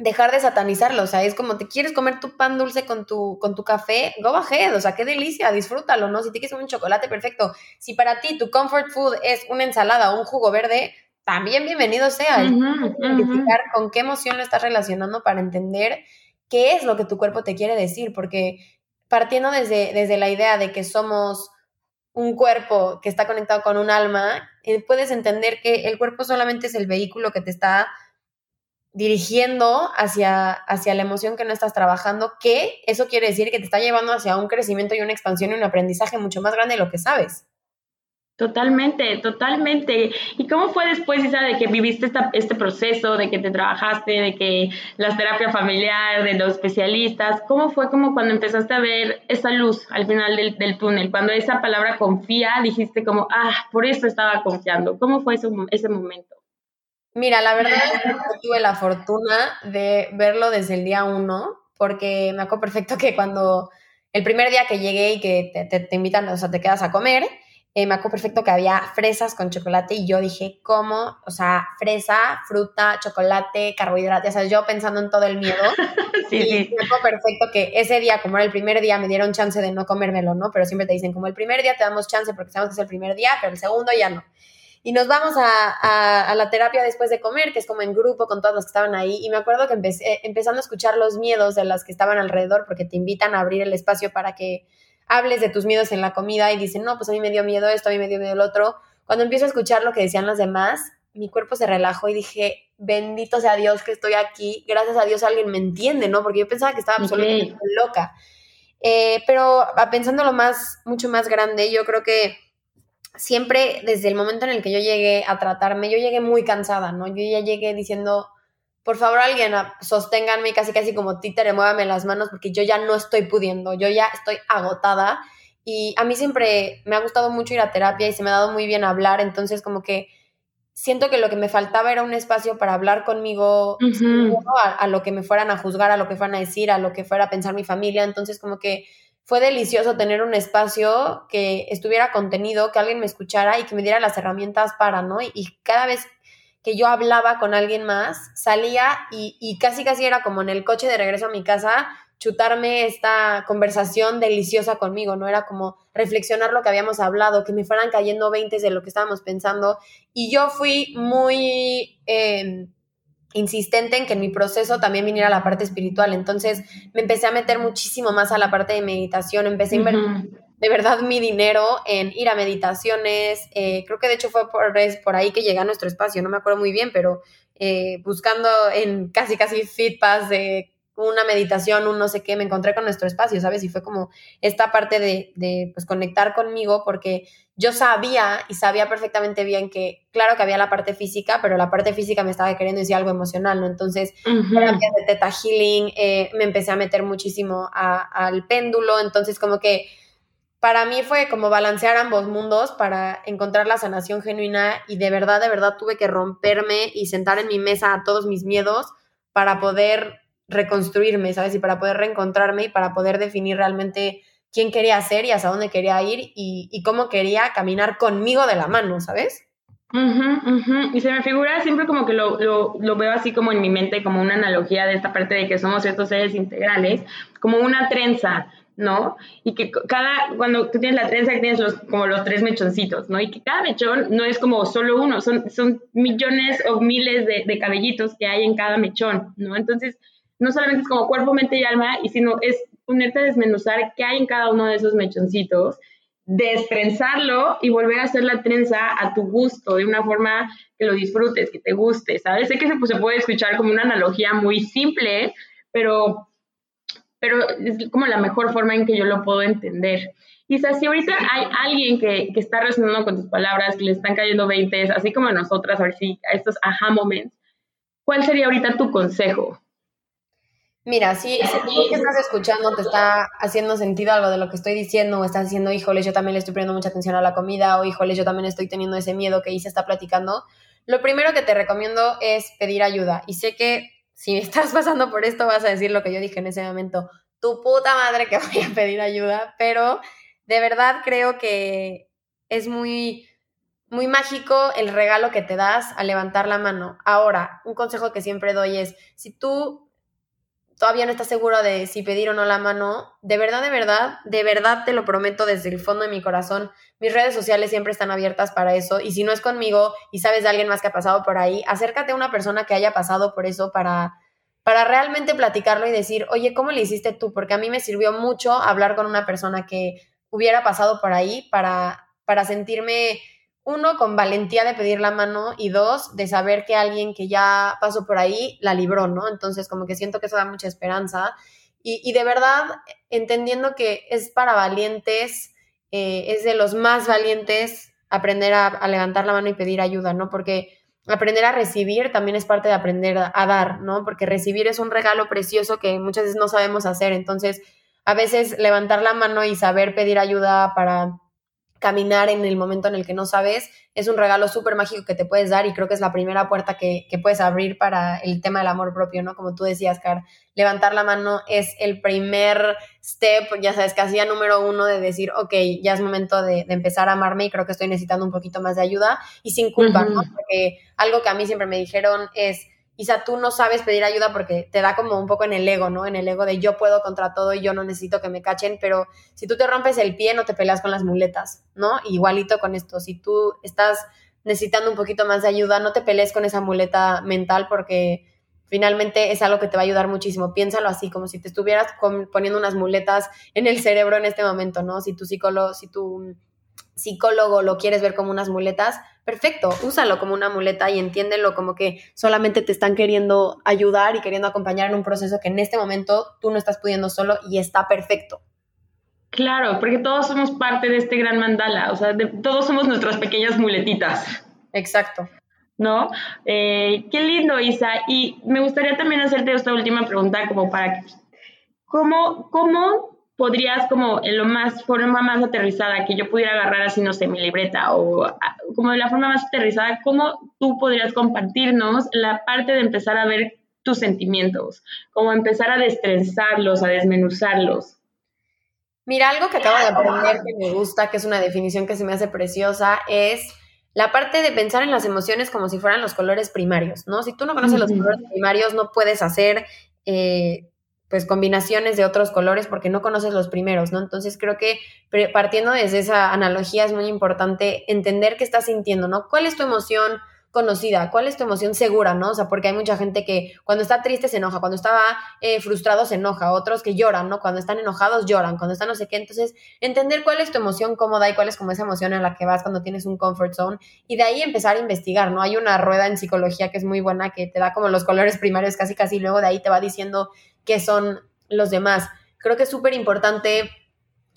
dejar de satanizarlo, o sea, es como te quieres comer tu pan dulce con tu, con tu café, go ahead, o sea, qué delicia, disfrútalo, ¿no? Si te quieres un chocolate, perfecto. Si para ti tu comfort food es una ensalada o un jugo verde, también bienvenido sea. Identificar con qué emoción lo estás relacionando para entender qué es lo que tu cuerpo te quiere decir, porque partiendo desde, desde la idea de que somos un cuerpo que está conectado con un alma, eh, puedes entender que el cuerpo solamente es el vehículo que te está dirigiendo hacia, hacia la emoción que no estás trabajando, que eso quiere decir que te está llevando hacia un crecimiento y una expansión y un aprendizaje mucho más grande de lo que sabes. Totalmente, totalmente. ¿Y cómo fue después, Isa, de que viviste este proceso, de que te trabajaste, de que la terapia familiar, de los especialistas? ¿Cómo fue como cuando empezaste a ver esa luz al final del, del túnel? Cuando esa palabra confía, dijiste como, ah, por eso estaba confiando. ¿Cómo fue ese, ese momento? Mira, la verdad es que tuve la fortuna de verlo desde el día uno, porque me acuerdo perfecto que cuando el primer día que llegué y que te, te, invitan, o sea, te quedas a comer, eh, me acuerdo perfecto que había fresas con chocolate y yo dije, ¿cómo? O sea, fresa, fruta, chocolate, carbohidratos, o sea, yo pensando en todo el miedo. sí, y sí. me acuerdo perfecto que ese día, como era el primer día, me dieron chance de no comérmelo, ¿no? Pero siempre te dicen, como el primer día te damos chance porque sabemos que es el primer día, pero el segundo ya no. Y nos vamos a, la terapia después de comer, que es como en grupo con todos los que estaban ahí. Y me acuerdo que empecé, empezando a escuchar los miedos de las que estaban alrededor, porque te invitan a abrir el espacio para que hables de tus miedos en la comida y dicen, no, pues a mí me dio miedo esto, a mí me dio miedo el otro. Cuando empiezo a escuchar lo que decían los demás, mi cuerpo se relajó y dije, bendito sea Dios que estoy aquí, gracias a Dios alguien me entiende, ¿no? Porque yo pensaba que estaba absolutamente loca. Eh, pero pensándolo más, mucho más grande, yo creo que siempre desde el momento en el que yo llegué a tratarme, yo llegué muy cansada, ¿no? Yo ya llegué diciendo, por favor alguien sosténganme casi casi como títere, muévame las manos porque yo ya no estoy pudiendo, yo ya estoy agotada y a mí siempre me ha gustado mucho ir a terapia y se me ha dado muy bien hablar, entonces como que siento que lo que me faltaba era un espacio para hablar conmigo a, lo que me fueran a juzgar, a lo que fueran a decir, a lo que fuera a pensar mi familia. Entonces, como que fue delicioso tener un espacio que estuviera contenido, que alguien me escuchara y que me diera las herramientas para, ¿no? Y, cada vez que yo hablaba con alguien más, salía y, y casi casi era como en el coche de regreso a mi casa, chutarme esta conversación deliciosa conmigo, ¿no? Era como reflexionar lo que habíamos hablado, que me fueran cayendo veintes de lo que estábamos pensando. Y yo fui muy em, insistente en que en mi proceso también viniera la parte espiritual. Entonces me empecé a meter muchísimo más a la parte de meditación, empecé a invertir de verdad mi dinero en ir a meditaciones. Eh, creo que de hecho fue por, por ahí que llegué a nuestro espacio, no me acuerdo muy bien, pero eh, buscando en casi, casi feedbacks de una meditación, un no sé qué, me encontré con nuestro espacio, ¿sabes? Y fue como esta parte de, de pues, conectar conmigo porque yo sabía y sabía perfectamente bien que, claro que había la parte física, pero la parte física me estaba queriendo decir algo emocional, ¿no? Entonces, terapias de Teta Healing, eh, me empecé a meter muchísimo al péndulo, entonces como que para mí fue como balancear ambos mundos para encontrar la sanación genuina y de verdad, de verdad tuve que romperme y sentar en mi mesa a todos mis miedos para poder reconstruirme, ¿sabes? Y para poder reencontrarme y para poder definir realmente quién quería ser y hasta dónde quería ir y, cómo quería caminar conmigo de la mano, ¿sabes? Y se me figura siempre como que lo, lo, veo así como en mi mente, como una analogía de esta parte de que somos estos seres integrales, como una trenza, ¿no? Y que cada, cuando tú tienes la trenza, tienes los, como los tres mechoncitos, ¿no? Y que cada mechón no es como solo uno, son, son millones o miles de, de cabellitos que hay en cada mechón, ¿no? Entonces, no solamente es como cuerpo, mente y alma, y sino es ponerte a desmenuzar qué hay en cada uno de esos mechoncitos, destrenzarlo y volver a hacer la trenza a tu gusto, de una forma que lo disfrutes, que te guste, ¿sabes? Sé que se, pues, puede escuchar como una analogía muy simple, pero, pero es como la mejor forma en que yo lo puedo entender. Y si ahorita hay alguien que, que, está resonando con tus palabras, que le están cayendo 20, así como a nosotras, a ver si a estos aha moments, ¿cuál sería ahorita tu consejo? Mira, si, tú que estás escuchando te está haciendo sentido algo de lo que estoy diciendo o estás diciendo, híjole, yo también le estoy poniendo mucha atención a la comida o híjole, yo también estoy teniendo ese miedo que Isa está platicando, lo primero que te recomiendo es pedir ayuda. Y sé que si estás pasando por esto vas a decir lo que yo dije en ese momento, tu puta madre que voy a pedir ayuda, pero de verdad creo que es muy muy mágico el regalo que te das al levantar la mano. Ahora, un consejo que siempre doy es, si tú todavía no estás seguro de si pedir o no la mano, de verdad, de verdad, de verdad te lo prometo desde el fondo de mi corazón. Mis redes sociales siempre están abiertas para eso y si no es conmigo y sabes de alguien más que ha pasado por ahí, acércate a una persona que haya pasado por eso para para realmente platicarlo y decir, oye, ¿cómo le hiciste tú? Porque a mí me sirvió mucho hablar con una persona que hubiera pasado por ahí para, para sentirme uno, con valentía de pedir la mano y dos, de saber que alguien que ya pasó por ahí la libró, ¿no? Entonces, como que siento que eso da mucha esperanza. Y, de verdad, entendiendo que es para valientes, eh, es de los más valientes aprender a, levantar la mano y pedir ayuda, ¿no? Porque aprender a recibir también es parte de aprender a dar, ¿no? Porque recibir es un regalo precioso que muchas veces no sabemos hacer. Entonces, a veces levantar la mano y saber pedir ayuda para caminar en el momento en el que no sabes, es un regalo súper mágico que te puedes dar y creo que es la primera puerta que, puedes abrir para el tema del amor propio, ¿no? Como tú decías, Car, levantar la mano es el primer step, ya sabes, casi ya número uno de decir, ok, ya es momento de, empezar a amarme y creo que estoy necesitando un poquito más de ayuda y sin culpa, ¿no? Porque algo que a mí siempre me dijeron es, quizá tú no sabes pedir ayuda porque te da como un poco en el ego, ¿no? En el ego de yo puedo contra todo y yo no necesito que me cachen, pero si tú te rompes el pie no te peleas con las muletas, ¿no? Igualito con esto, si tú estás necesitando un poquito más de ayuda, no te pelees con esa muleta mental porque finalmente es algo que te va a ayudar muchísimo. Piénsalo así, como si te estuvieras poniendo unas muletas en el cerebro en este momento, ¿no? Si tu psicólogo, si tu psicólogo lo quieres ver como unas muletas, perfecto, úsalo como una muleta y entiéndelo como que solamente te están queriendo ayudar y queriendo acompañar en un proceso que en este momento tú no estás pudiendo solo y está perfecto. Claro, porque todos somos parte de este gran mandala, o sea, todos somos nuestras pequeñas muletitas. Exacto. ¿No? Eh, qué lindo, Isa. Y me gustaría también hacerte esta última pregunta como para... ¿Cómo, cómo podrías como en lo más, forma más aterrizada, que yo pudiera agarrar así, no sé, mi libreta o ah, como de la forma más aterrizada, ¿cómo tú podrías compartirnos la parte de empezar a ver tus sentimientos? Como empezar a destrenzarlos, a desmenuzarlos. Mira, algo que acabo de aprender que me gusta, que es una definición que se me hace preciosa, es la parte de pensar en las emociones como si fueran los colores primarios, ¿no? Si tú no conoces los colores primarios, no puedes hacer eh, pues combinaciones de otros colores porque no conoces los primeros, ¿no? Entonces creo que partiendo desde esa analogía es muy importante entender qué estás sintiendo, ¿no? ¿Cuál es tu emoción conocida? ¿Cuál es tu emoción segura, no? O sea, porque hay mucha gente que cuando está triste se enoja, cuando está eh, frustrado se enoja, otros que lloran, ¿no? Cuando están enojados lloran, cuando están no sé qué. Entonces, entender cuál es tu emoción cómoda y cuál es como esa emoción en la que vas cuando tienes un comfort zone y de ahí empezar a investigar, ¿no? Hay una rueda en psicología que es muy buena que te da como los colores primarios casi casi y luego de ahí te va diciendo qué son los demás. Creo que es súper importante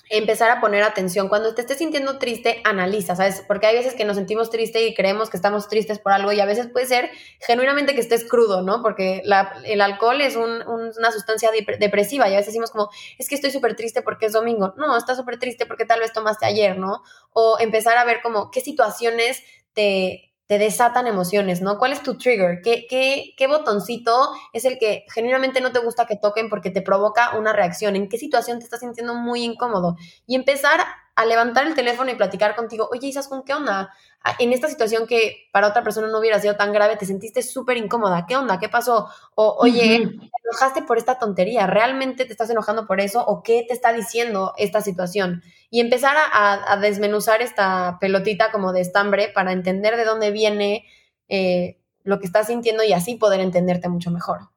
empezar a poner atención. Cuando te estés sintiendo triste, analiza, ¿sabes? Porque hay veces que nos sentimos tristes y creemos que estamos tristes por algo y a veces puede ser genuinamente que estés crudo, ¿no? Porque el alcohol es una sustancia depresiva y a veces decimos como, es que estoy súper triste porque es domingo. No, estás súper triste porque tal vez tomaste ayer, ¿no? O empezar a ver como qué situaciones te, te desatan emociones, ¿no? ¿Cuál es tu trigger? ¿Qué, qué, qué botoncito es el que genuinamente no te gusta que toquen porque te provoca una reacción? ¿En qué situación te estás sintiendo muy incómodo? Y empezar a levantar el teléfono y platicar contigo, oye, Isas, ¿con qué onda? Ah, en esta situación que para otra persona no hubiera sido tan grave, te sentiste súper incómoda, ¿qué onda? ¿Qué pasó? O, oye, te enojaste por esta tontería, ¿realmente te estás enojando por eso? ¿O qué te está diciendo esta situación? Y empezar a, desmenuzar esta pelotita como de estambre para entender de dónde viene eh, lo que estás sintiendo y así poder entenderte mucho mejor.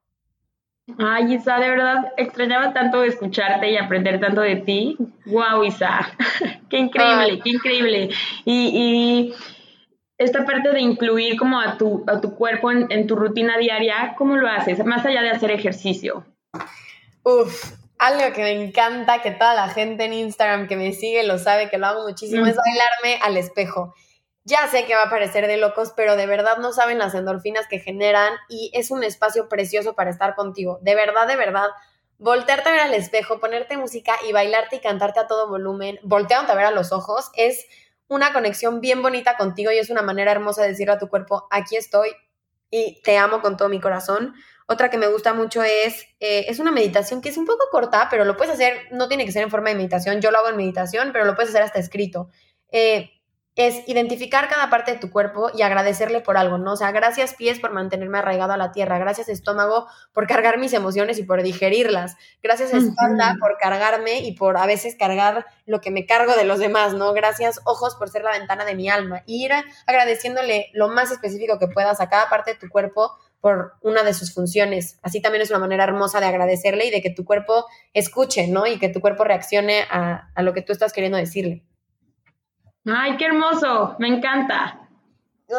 Ay, Isa, de verdad extrañaba tanto escucharte y aprender tanto de ti. Wow, Isa, qué increíble, qué increíble. Y, esta parte de incluir como a tu, a tu cuerpo en, tu rutina diaria, ¿cómo lo haces? Más allá de hacer ejercicio. Uf, algo que me encanta, que toda la gente en Instagram que me sigue lo sabe, que lo hago muchísimo, es bailarme al espejo. Ya sé que va a parecer de locos, pero de verdad no saben las endorfinas que generan y es un espacio precioso para estar contigo. De verdad, de verdad, voltearte a ver al espejo, ponerte música y bailarte y cantarte a todo volumen, volteándote a ver a los ojos, es una conexión bien bonita contigo y es una manera hermosa de decirle a tu cuerpo, aquí estoy y te amo con todo mi corazón. Otra que me gusta mucho es, eh, es una meditación que es un poco corta, pero lo puedes hacer, no tiene que ser en forma de meditación, yo lo hago en meditación, pero lo puedes hacer hasta escrito. Eh, es identificar cada parte de tu cuerpo y agradecerle por algo, ¿no? O sea, gracias pies por mantenerme arraigado a la tierra, gracias estómago por cargar mis emociones y por digerirlas, gracias espalda por cargarme y por a veces cargar lo que me cargo de los demás, ¿no? Gracias ojos por ser la ventana de mi alma. Y ir agradeciéndole lo más específico que puedas a cada parte de tu cuerpo por una de sus funciones. Así también es una manera hermosa de agradecerle y de que tu cuerpo escuche, ¿no? Y que tu cuerpo reaccione a, a lo que tú estás queriendo decirle. Ay, qué hermoso, me encanta.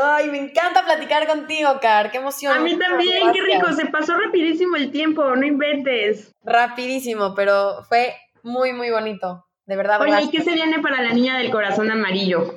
Ay, me encanta platicar contigo, Car, qué emoción. A mí también, qué rico, se pasó rapidísimo el tiempo, no inventes. Rapidísimo, pero fue muy, muy bonito, de verdad. Oye, ¿y qué se viene para la niña del corazón amarillo?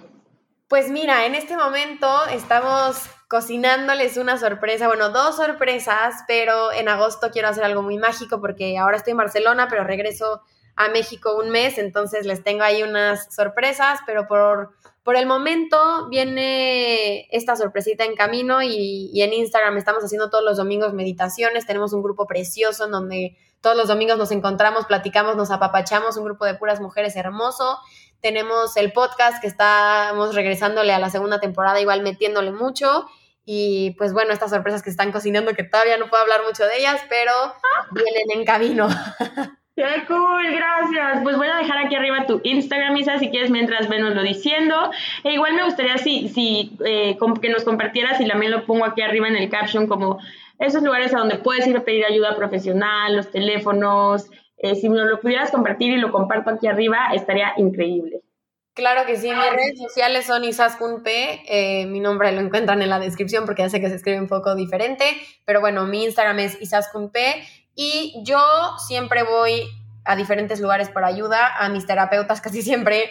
Pues mira, en este momento estamos cocinándoles una sorpresa, bueno, dos sorpresas, pero en agosto quiero hacer algo muy mágico porque ahora estoy en Barcelona, pero regreso a México un mes, entonces les tengo ahí unas sorpresas, pero por, por el momento viene esta sorpresita en camino y, y, en Instagram estamos haciendo todos los domingos meditaciones, tenemos un grupo precioso en donde todos los domingos nos encontramos, platicamos, nos apapachamos, un grupo de puras mujeres hermoso. Tenemos el podcast que estamos regresándole a la segunda temporada, igual metiéndole mucho. Y pues bueno, estas sorpresas que están cocinando, que todavía no puedo hablar mucho de ellas, pero vienen en camino. Qué cool, gracias. Pues voy a dejar aquí arriba tu Instagram, Isa, si quieres mientras lo diciendo. E igual me gustaría si, si eh, que nos compartieras y también lo pongo aquí arriba en el caption como esos lugares a donde puedes ir a pedir ayuda profesional, los teléfonos. Eh, si nos lo pudieras compartir y lo comparto aquí arriba, estaría increíble. Claro que sí, mis redes sociales son isaskun eh, mi nombre lo encuentran en la descripción porque ya sé que se escribe un poco diferente, pero bueno, mi Instagram es isaskun y yo siempre voy a diferentes lugares por ayuda, a mis terapeutas casi siempre,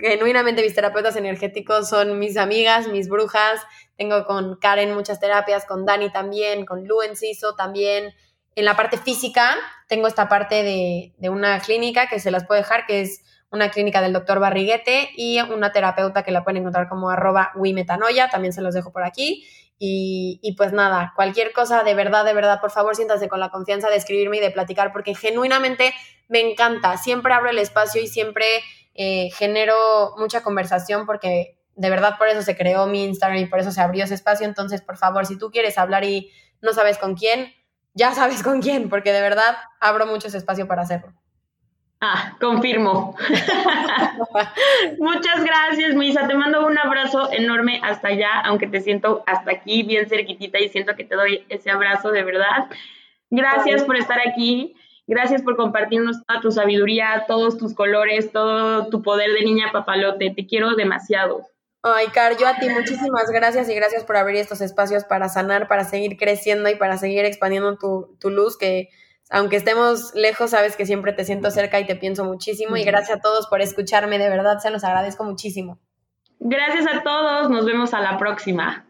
genuinamente mis terapeutas energéticos son mis amigas, mis brujas, tengo con Karen muchas terapias, con Dani también, con Lu Enciso también, en la parte física, tengo esta parte de, de una clínica que se las puedo dejar, que es una clínica del doctor Barriguete y una terapeuta que la pueden encontrar como arroba wimetanoia, también se los dejo por aquí. Y, pues nada, cualquier cosa de verdad, de verdad, por favor, siéntase con la confianza de escribirme y de platicar, porque genuinamente me encanta. Siempre abro el espacio y siempre eh, genero mucha conversación, porque de verdad por eso se creó mi Instagram y por eso se abrió ese espacio. Entonces, por favor, si tú quieres hablar y no sabes con quién, ya sabes con quién, porque de verdad abro mucho ese espacio para hacerlo. Ah, confirmo. Muchas gracias, Misa. Te mando un abrazo enorme hasta allá, aunque te siento hasta aquí bien cerquitita y siento que te doy ese abrazo de verdad. Gracias por estar aquí. Gracias por compartirnos toda tu sabiduría, todos tus colores, todo tu poder de niña papalote. Te quiero demasiado. Ay, Car, yo a ti muchísimas gracias y gracias por abrir estos espacios para sanar, para seguir creciendo y para seguir expandiendo tu, tu luz, que aunque estemos lejos, sabes que siempre te siento cerca y te pienso muchísimo. Y gracias a todos por escucharme, de verdad se los agradezco muchísimo. Gracias a todos, nos vemos a la próxima.